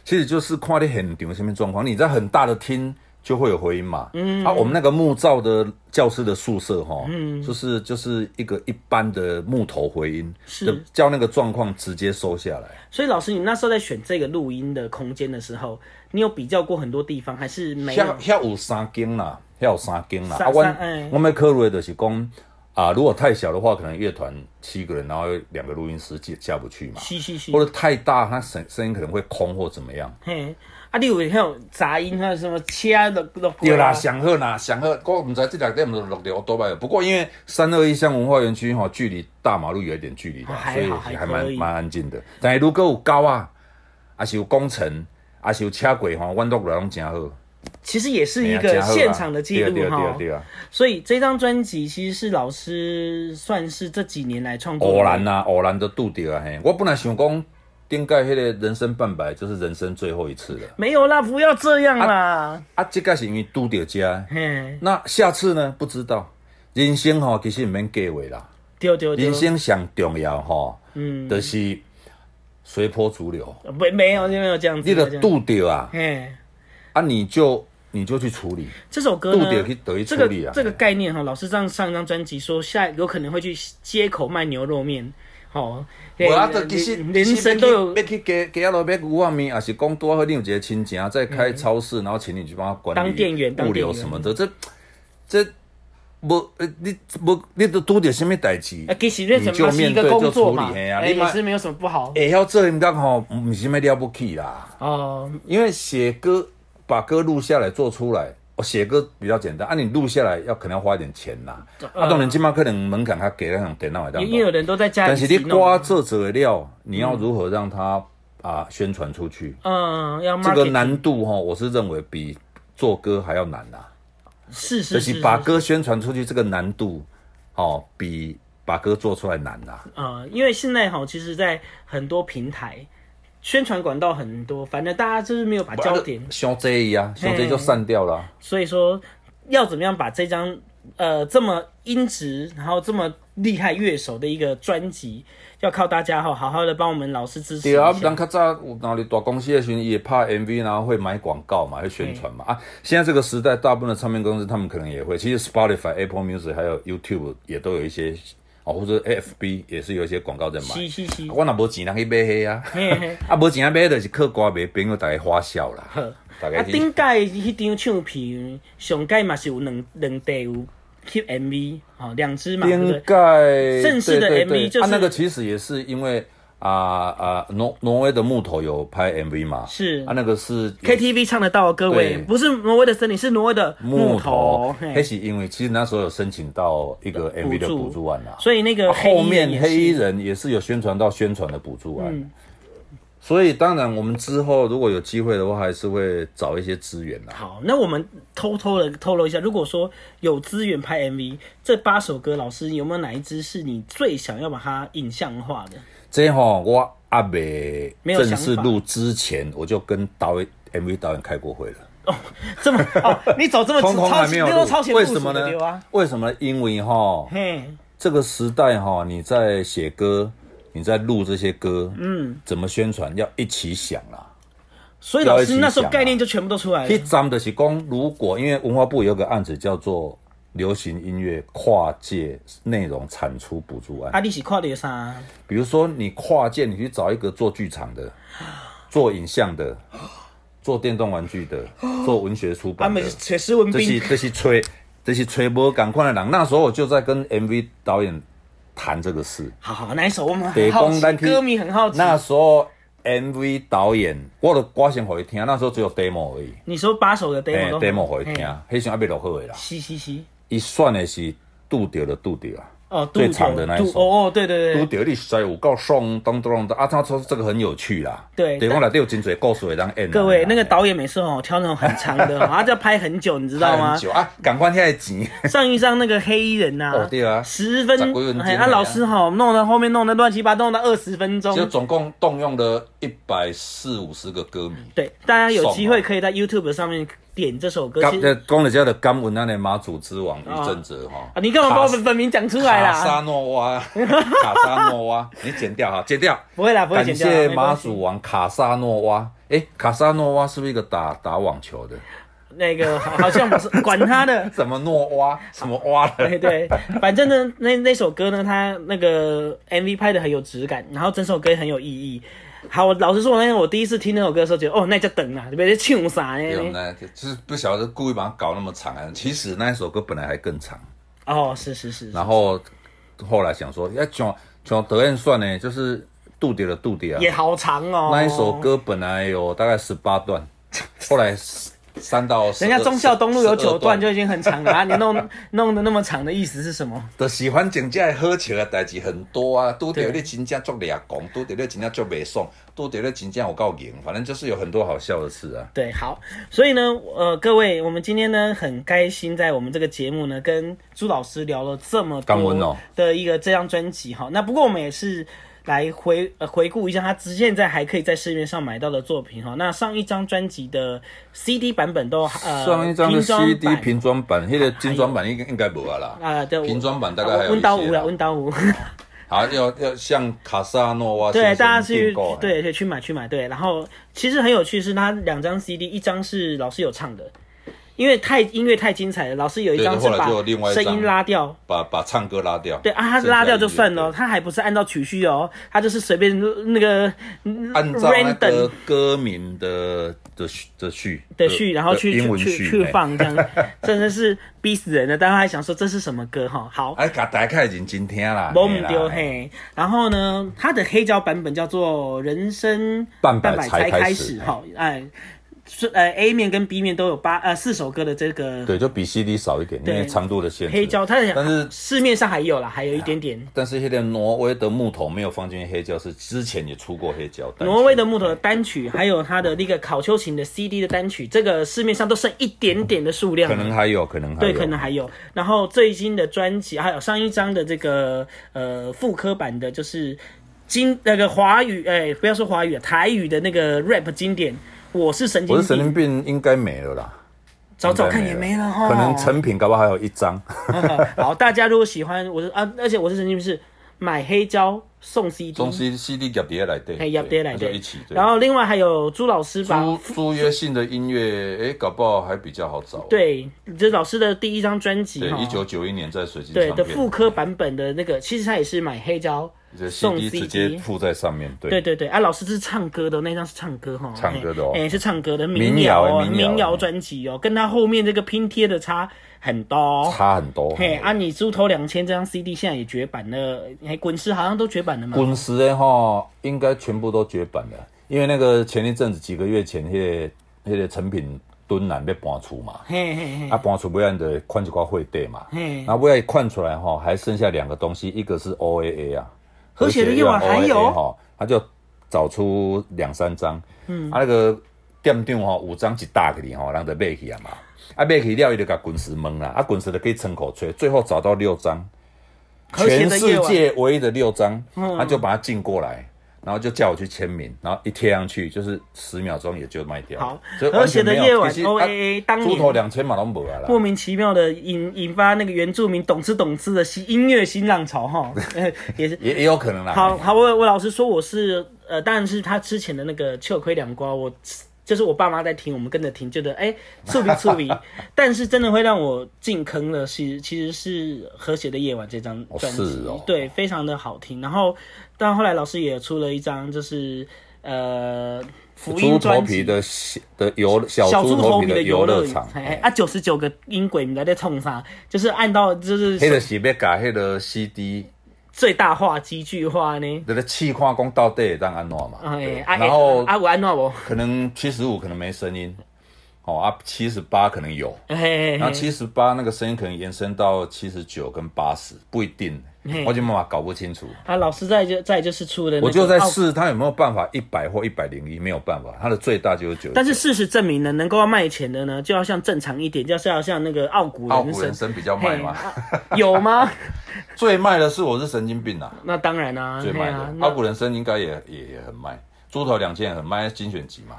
其实就是看的很顶什么状况，你在很大的厅就会有回音嘛。嗯，啊，我们那个木造的教师的宿舍哈，嗯，就是就是一个一般的木头回音，是叫那个状况直接收下来。所以老师，你那时候在选这个录音的空间的时候，你有比较过很多地方，还是没有遐？有三间啦，遐有三间啦。三啊，我三哎我们考虑的就是讲啊，如果太小的话，可能乐团七个人，然后有两个录音师下下不去嘛。是是是或，者太大，它声声音可能会空或怎么样。嘿，啊，你有那种杂音，还有什么车的的对啦，上好啦，上好。我唔知这两点有录到多摆，不过因为三二一乡文化园区哈，距离大马路有一点距离的，还所以还还蛮蛮安静的。但是如果有高啊，还是有工程，还是有车轨哈，阮都来拢真好。其实也是一个现场的记录哈。所以这张专辑其实是老师算是这几年来创作的偶然呐、偶然都拄着啊嘿！我本来想讲，顶盖迄个人生半百就是人生最后一次了。没有啦，不要这样啦。啊，这个是因为拄着家，嘿，那下次呢？不知道。人生吼、其实唔免计划啦。丢丢丢人，生上重要吼，嗯，就是随波逐流。没没有没有这样子。你的没有这样拄着啊，嘿，啊，你就你就去处理。这首歌呢这个处理啊这个概念哈，老师这样上一张专辑说下有可能会去街口卖牛肉面，哦，无啊，其实人生都有要去街街仔路买牛肉面，还是讲多好你有一个亲戚啊，在开超市，然后请你去帮他管理当店员当物流什么的，这这无呃，你无你都拄着什么代志啊，？其实那你什么是一个就面对就处理工作嘛，哎也是没有什么不好会晓做音乐吼，毋是什么了不起啦，哦。因为写歌把歌录下来做出来。我，写歌比较简单啊，你录下来要可能要花一点钱呐。啊，当然，起码可能门槛他给，那种电脑会当因为有人都在家里但是你弄瓜做这料，你要如何让它啊宣传出去？嗯，要这个难度哈，我是认为比做歌还要难呐、是是就是是把歌宣传出去，这个难度哦比把歌做出来难呐、呃，因为现在哈，其实，在很多平台宣传管道很多，反正大家就是没有把焦点，像这一样，像这就散掉了啊。所以说要怎么样把这张呃这么音质，然后这么厉害乐手的一个专辑，要靠大家哈，好好的帮我们老师支持一对啊，下咱。较早有哪里大公司的时候也拍 MV，然后会买广告嘛，会宣传嘛。啊，现在这个时代，大部分的唱片公司他们可能也会，其实 Spotify、Apple Music 还有 YouTube 也都有一些哦，或者 FB 也是有一些广告在买。是是是，我若无钱，人去买迄啊 <laughs> 啊无钱买就是靠歌卖朋友 <laughs> 大家花销啦。大概啊，顶届迄张唱片上届嘛是有两两地有翕 MV，哦，两支嘛，对不顶对？盖正式的 MV 就是啊，那个其实也是因为啊啊挪挪威的木头有拍 MV 嘛，是。啊那个是 KTV 唱得到，各位不是挪威的森林，是挪威的木头。头，，嘿。那是因为其实那时候有申请到一个 MV 的补助案啦，所以那个啊后面黑黑衣衣人人也是有宣传到宣传的补助案。嗯。所以当然，我们之后如果有机会的话，还是会找一些资源啦。好，那我们偷偷的透露一下，如果说有资源拍 MV，这八首歌，老师有没有哪一支是你最想要把它影像化的？这吼、我阿北没正式录之前，我就跟导演 MV 导演开过会了，哦这么哦，你走这么通通超前，还没有为什么呢？啊？？为什么？因为哈，嘿，这个时代哈，你在写歌，你在录这些歌，嗯，怎么宣传？要一起想啦。所以老师那时候概念就全部都出来了。一。张的是讲，如果因为文化部有个案子叫做流行音乐跨界内容产出补助案，啊，你是跨的啥？比如说你跨界，你去找一个做剧场的、<gasps> 做影像的、<gasps> 做电动玩具的、<gasps> 做文学出啊，版的没，铁丝文这是兵，这是吹这是吹波赶快的人。那时候我就在跟 MV 导演谈这个事，好好哪一首我们得很好奇，讲咱去歌迷很好奇。那时候 MV 导演我的歌先给他听，那时候只有 demo 而已。你说八首的哎 demo 都，demo 给他听嘿，迄时候还没录好的啦。是是是，伊选的是拄着就拄着啊，哦，最长的那一首哦哦，对对都对，得你实在有够爽，咚咚咚的啊！他说这个很有趣啦，对对，我来有真侪故事会当 end 啊。各位那个导演每次哦 <laughs> 挑那种很长的，哦，<laughs> 他就要拍很久，你知道吗很？久啊，赶快现在钱。<laughs> 上一上那个黑衣人呐，哦对啊十分十几分钟哎，啊老师哈弄到后面弄得乱七八糟，弄到二十分钟就，总共动用了一百四五十个歌迷。对，大家有机会可以在 YouTube 上面点这首歌。刚讲了叫的甘文那的马祖之王于正哲哈啊，，你干嘛把我本本名讲出来卡沙啦？诺瓦，<laughs> 卡沙诺瓦，你剪掉哈，剪掉。不会啦，不会剪掉感。谢马祖王卡沙诺瓦。哎，卡沙诺瓦是不是一个打打网球的？那个好好像不是，管他的。<laughs> 什么诺瓦？什么蛙的？对对，反正呢，那那首歌呢，它那个 MV 拍的很有质感，然后整首歌也很有意义。好，我老实说，我那天我第一次听那首歌的时候，觉得哦，那叫等啊，你别在？唱啥有呢？呢，就是不晓得故意把它搞那么长啊。其实那一首歌本来还更长，哦，是是是，然后后来想说，要像像德燕算呢，就是杜迪的杜迪啊，也好长哦。那一首歌本来有大概十八段，后来删到人家忠孝东路有九段就就已经很长了啊，你弄 <laughs> 弄的那么长的意思是什么？就喜欢真正好笑的代志很多啊，拄着对你真正足俩讲，拄着你真正足袂爽，拄着你真正有够赢，反正就是有很多好笑的事啊。对，好，所以呢，呃，各位，我们今天呢很开心，在我们这个节目呢，跟朱老师聊了这么多的一个这张专辑哈。那不过我们也是来回呃回顾一下他现在还可以在市面上买到的作品哈。那上一张专辑的 CD 版本都呃上一张的 CD 版平装版，那个精装版应该应该无啊啦。啊，对，平装版大概还有温刀五了，温刀五。好，要要像卡萨诺瓦对，大家去对对去买去买对，然后其实很有趣是，它两张 CD，一张是老师有唱的，因为太音乐太精彩了，老师有一张是把声音拉掉。把把唱歌拉掉。对啊，他拉掉就算了，他还不是按照曲序哦，他就是随便那个按照那歌名的的序的序的序，然后去去去放这样，真的是逼死人了。但他还想说这是什么歌哈？好，哎，给大家认真听啦，我唔嘿啦丢嘿。然后呢，他的黑胶版本叫做《人生半百才才开始》始哈，哎，是呃 A 面跟 B 面都有八呃四首歌的这个对，就比 CD 少一点，因为长度的限制。黑胶，它的但是市面上还有啦，还有一点点。但是现在挪威的木头没有放进黑胶，是之前也出过黑胶。单曲挪威的木头的单曲，还有它的那个考秋琴的 CD 的单曲，这个市面上都剩一点点的数量，可能还有，可能还对，可能还有。然后最新的专辑，还有上一张的这个呃复刻版的，就是经那个华语，哎、不要说华语啊，台语的那个 rap 经典，我是神经我是神经病，应该没了啦。找找看也没了哈。可能成品搞不好还有一张。<laughs> 好，大家如果喜欢，我是啊，而且我是神经病是买黑胶送 CD，中 C CD 夹碟来对，嘿，要跌来对就一起。对然后另外还有朱老师把租租约性的音乐，哎，搞不好还比较好找。对，这老师的第一张专辑对，一九九一年在水晶对的复刻版本的那个，其实他也是买黑胶送 CD 直接附在上面。对对对对，啊，老师是唱歌的，那张是唱歌哈，唱歌的哦哎、哎是唱歌的民民谣哦，谣民谣民谣专辑哦，跟他后面这个拼贴的差很多。哦。差很多。嘿，啊，你猪头两千这张 CD 现在也绝版了，哎，滚石好像都绝版了嘛。滚石的哈，应该全部都绝版了，因为那个前一阵子几个月前，那个那个成品敦南被搬出嘛，嘿嘿嘿，啊搬出不然的宽一块会地嘛，嘿。然后尾岸款出来哈，还剩下两个东西，一个是 O A A 啊，和谐的夜晚还有？哈，他就找出两三张，嗯，啊那个店长吼五张一打给你吼，人就买去啊嘛，啊买去了伊就甲滚石问啦，啊滚石就可以窗口吹，最后找到六张。全世界唯一的六张，他就把它进过来，然后就叫我去签名，然后一贴上去就是十秒钟也就卖掉了。好所以和谐的夜晚 OAA 啊当年猪头两千嘛都没啊啦。莫名其妙的引引发那个原住民懂吃懂吃的新音乐新浪潮哈，<laughs> 呃也是也也有可能啦。好好，我我老实说，我是呃，当然是他之前的那个秋葵两瓜，我就是我爸妈在听，我们跟着听，觉得哎，触鼻触鼻。<laughs> 但是真的会让我进坑的是，其实是《和谐的夜晚》这张专辑，是哦对，非常的好听。然后，但后来老师也出了一张，就是呃福音专辑。头皮的小的游小小猪猪头皮的游游乐场，乐哎啊，九十九个音轨，你在在冲啥？就是按到就是黑的是要改黑的 CD，最大化、极具化呢。那个气化工到底会当安怎嘛？然后啊，我安怎无？可能七十五可能没声音，哦啊，七十八可能有，然后七十八那个声音可能延伸到七十九跟八十，不一定嘿，我就慢慢搞不清楚。啊，老师在就在就是出的那个我就在奥试他有没有办法一百或一百零一，没有办法，他的最大就是九。但是事实证明呢，能够要卖钱的呢，就要像正常一点，就是要像那个傲骨傲人参骨人生比较卖嘛，啊有吗？<laughs> 最卖的是我是神经病啊，那当然啊，最卖的。傲骨人生应该也也也很卖，猪头两千也很卖，精选集嘛，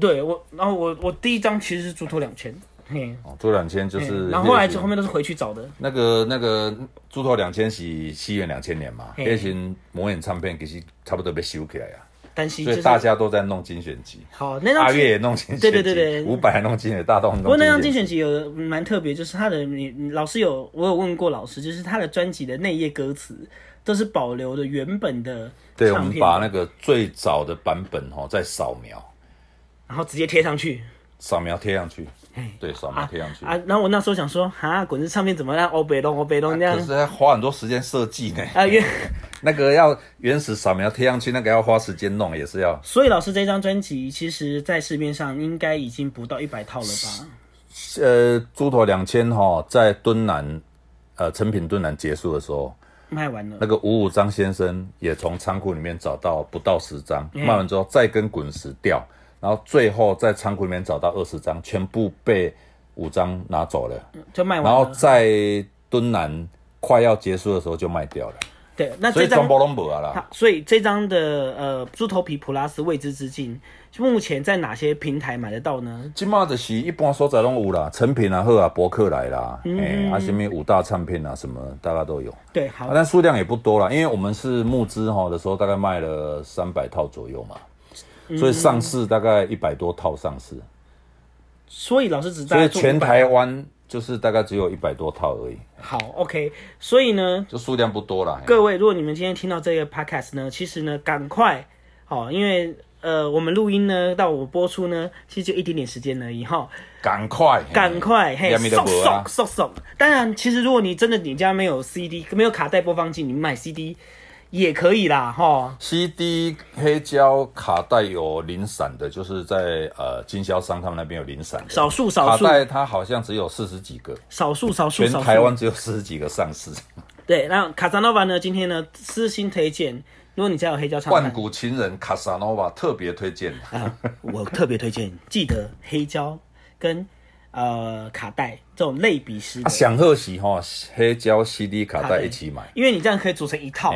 对我，然后我我第一张其实是猪头两千，嘿，哦，猪两千就是，然后后来就后面都是回去找的，那个那个猪头两千是西元两千年嘛，嘿那群魔眼唱片其实差不多被修起来啊，担心就是所以大家都在弄精选集，好那张阿月也弄精选集，对对对对五百弄精选，大东弄。不过那张精选集有蛮特别，就是他的你你老师有我有问过老师，就是他的专辑的内页歌词都是保留的原本的对，我唱片们把那个最早的版本哦再扫描，然后直接贴上去扫描贴上去，对，扫描贴上去。啊。然后我那时候想说，哈，滚石唱片怎么让欧北东欧北东这样可是要花很多时间设计呢。啊？原 <laughs> 那个要原始扫描贴上去，那个要花时间弄，也是要。所以老师这张专辑，其实在市面上应该已经不到一百套了吧？呃，猪头两千哈，在敦南，呃，成品敦南结束的时候，卖完了那，个五五张先生也从仓库里面找到不到十张，嗯卖完之后再跟滚石调，然后最后在仓库里面找到二十张，全部被五张拿走了，就卖完然后。在敦南快要结束的时候就卖掉了，对，那这张所以全部都没啊啦。好，所以这张的呃猪头皮普拉斯未知之境，目前在哪些平台买得到呢？今嘛就是一般所在拢有啦，成品啊、好啊、博客来啦，嗯哎、啊什么五大唱片啊，什么大家都有，对，啊好，但数量也不多啦，因为我们是募资哈的时候，大概卖了三百套左右嘛，嗯所以上市大概一百多套上市，所以老师只在所概做500以全台湾就是大概只有一百多套而已，好 OK，所以呢，就数量不多了。各位，如果你们今天听到这个 podcast 呢，其实呢，赶快哦，因为呃，我们录音呢到我播出呢，其实就一点点时间而已哈，赶快，嘿。赶快嘿，送送送送。当然，其实如果你真的你家没有 CD，没有卡带播放器，你买 CD 也可以啦哈。CD 黑胶卡带有零散的，就是在呃经销商他们那边有零散的，少数少数卡带它好像只有四十几个，少数少数，全台湾只有四十几个上市。对，那卡萨诺瓦呢？今天呢，私心推荐，如果你家有黑胶唱片万，古情人卡萨诺瓦特别推荐，啊，我特别推荐，记得黑胶跟呃卡带这种类比式的啊，想贺喜哈黑胶 CD 卡卡带带一起买，因为你这样可以组成一套。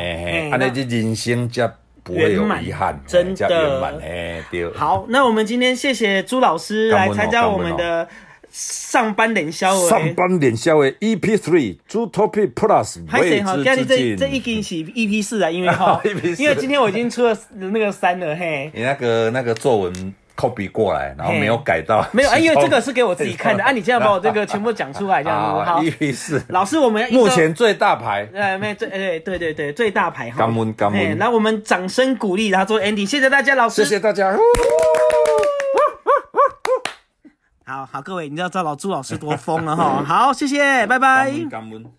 安尼这人生才不会有遗憾，真的圆满哎对。好，那我们今天谢谢朱老师来参加我们的上班连宵诶。上班脸笑的 EP Three 猪头皮 Plus 拍谁哈？未今天这这一境。定是 EP 四啊，因为哈 <laughs> 因为今天我已经出了那个三了嘿。你那个那个作文 copy 过来，然后没有改到，没有啊，<laughs> 因为这个是给我自己看的 <laughs> 啊，你现在把我这个全部讲出来，这样 <laughs> 好。EP 四，老师，我们目前最大牌。呃，没最哎对对对最大牌哈，感恩感恩嘿那我们掌声鼓励他做 ending，谢谢大家，老师，谢谢大家。好好各位，你知道知道老朱老师多疯了哈，好，谢谢，拜拜。感恩。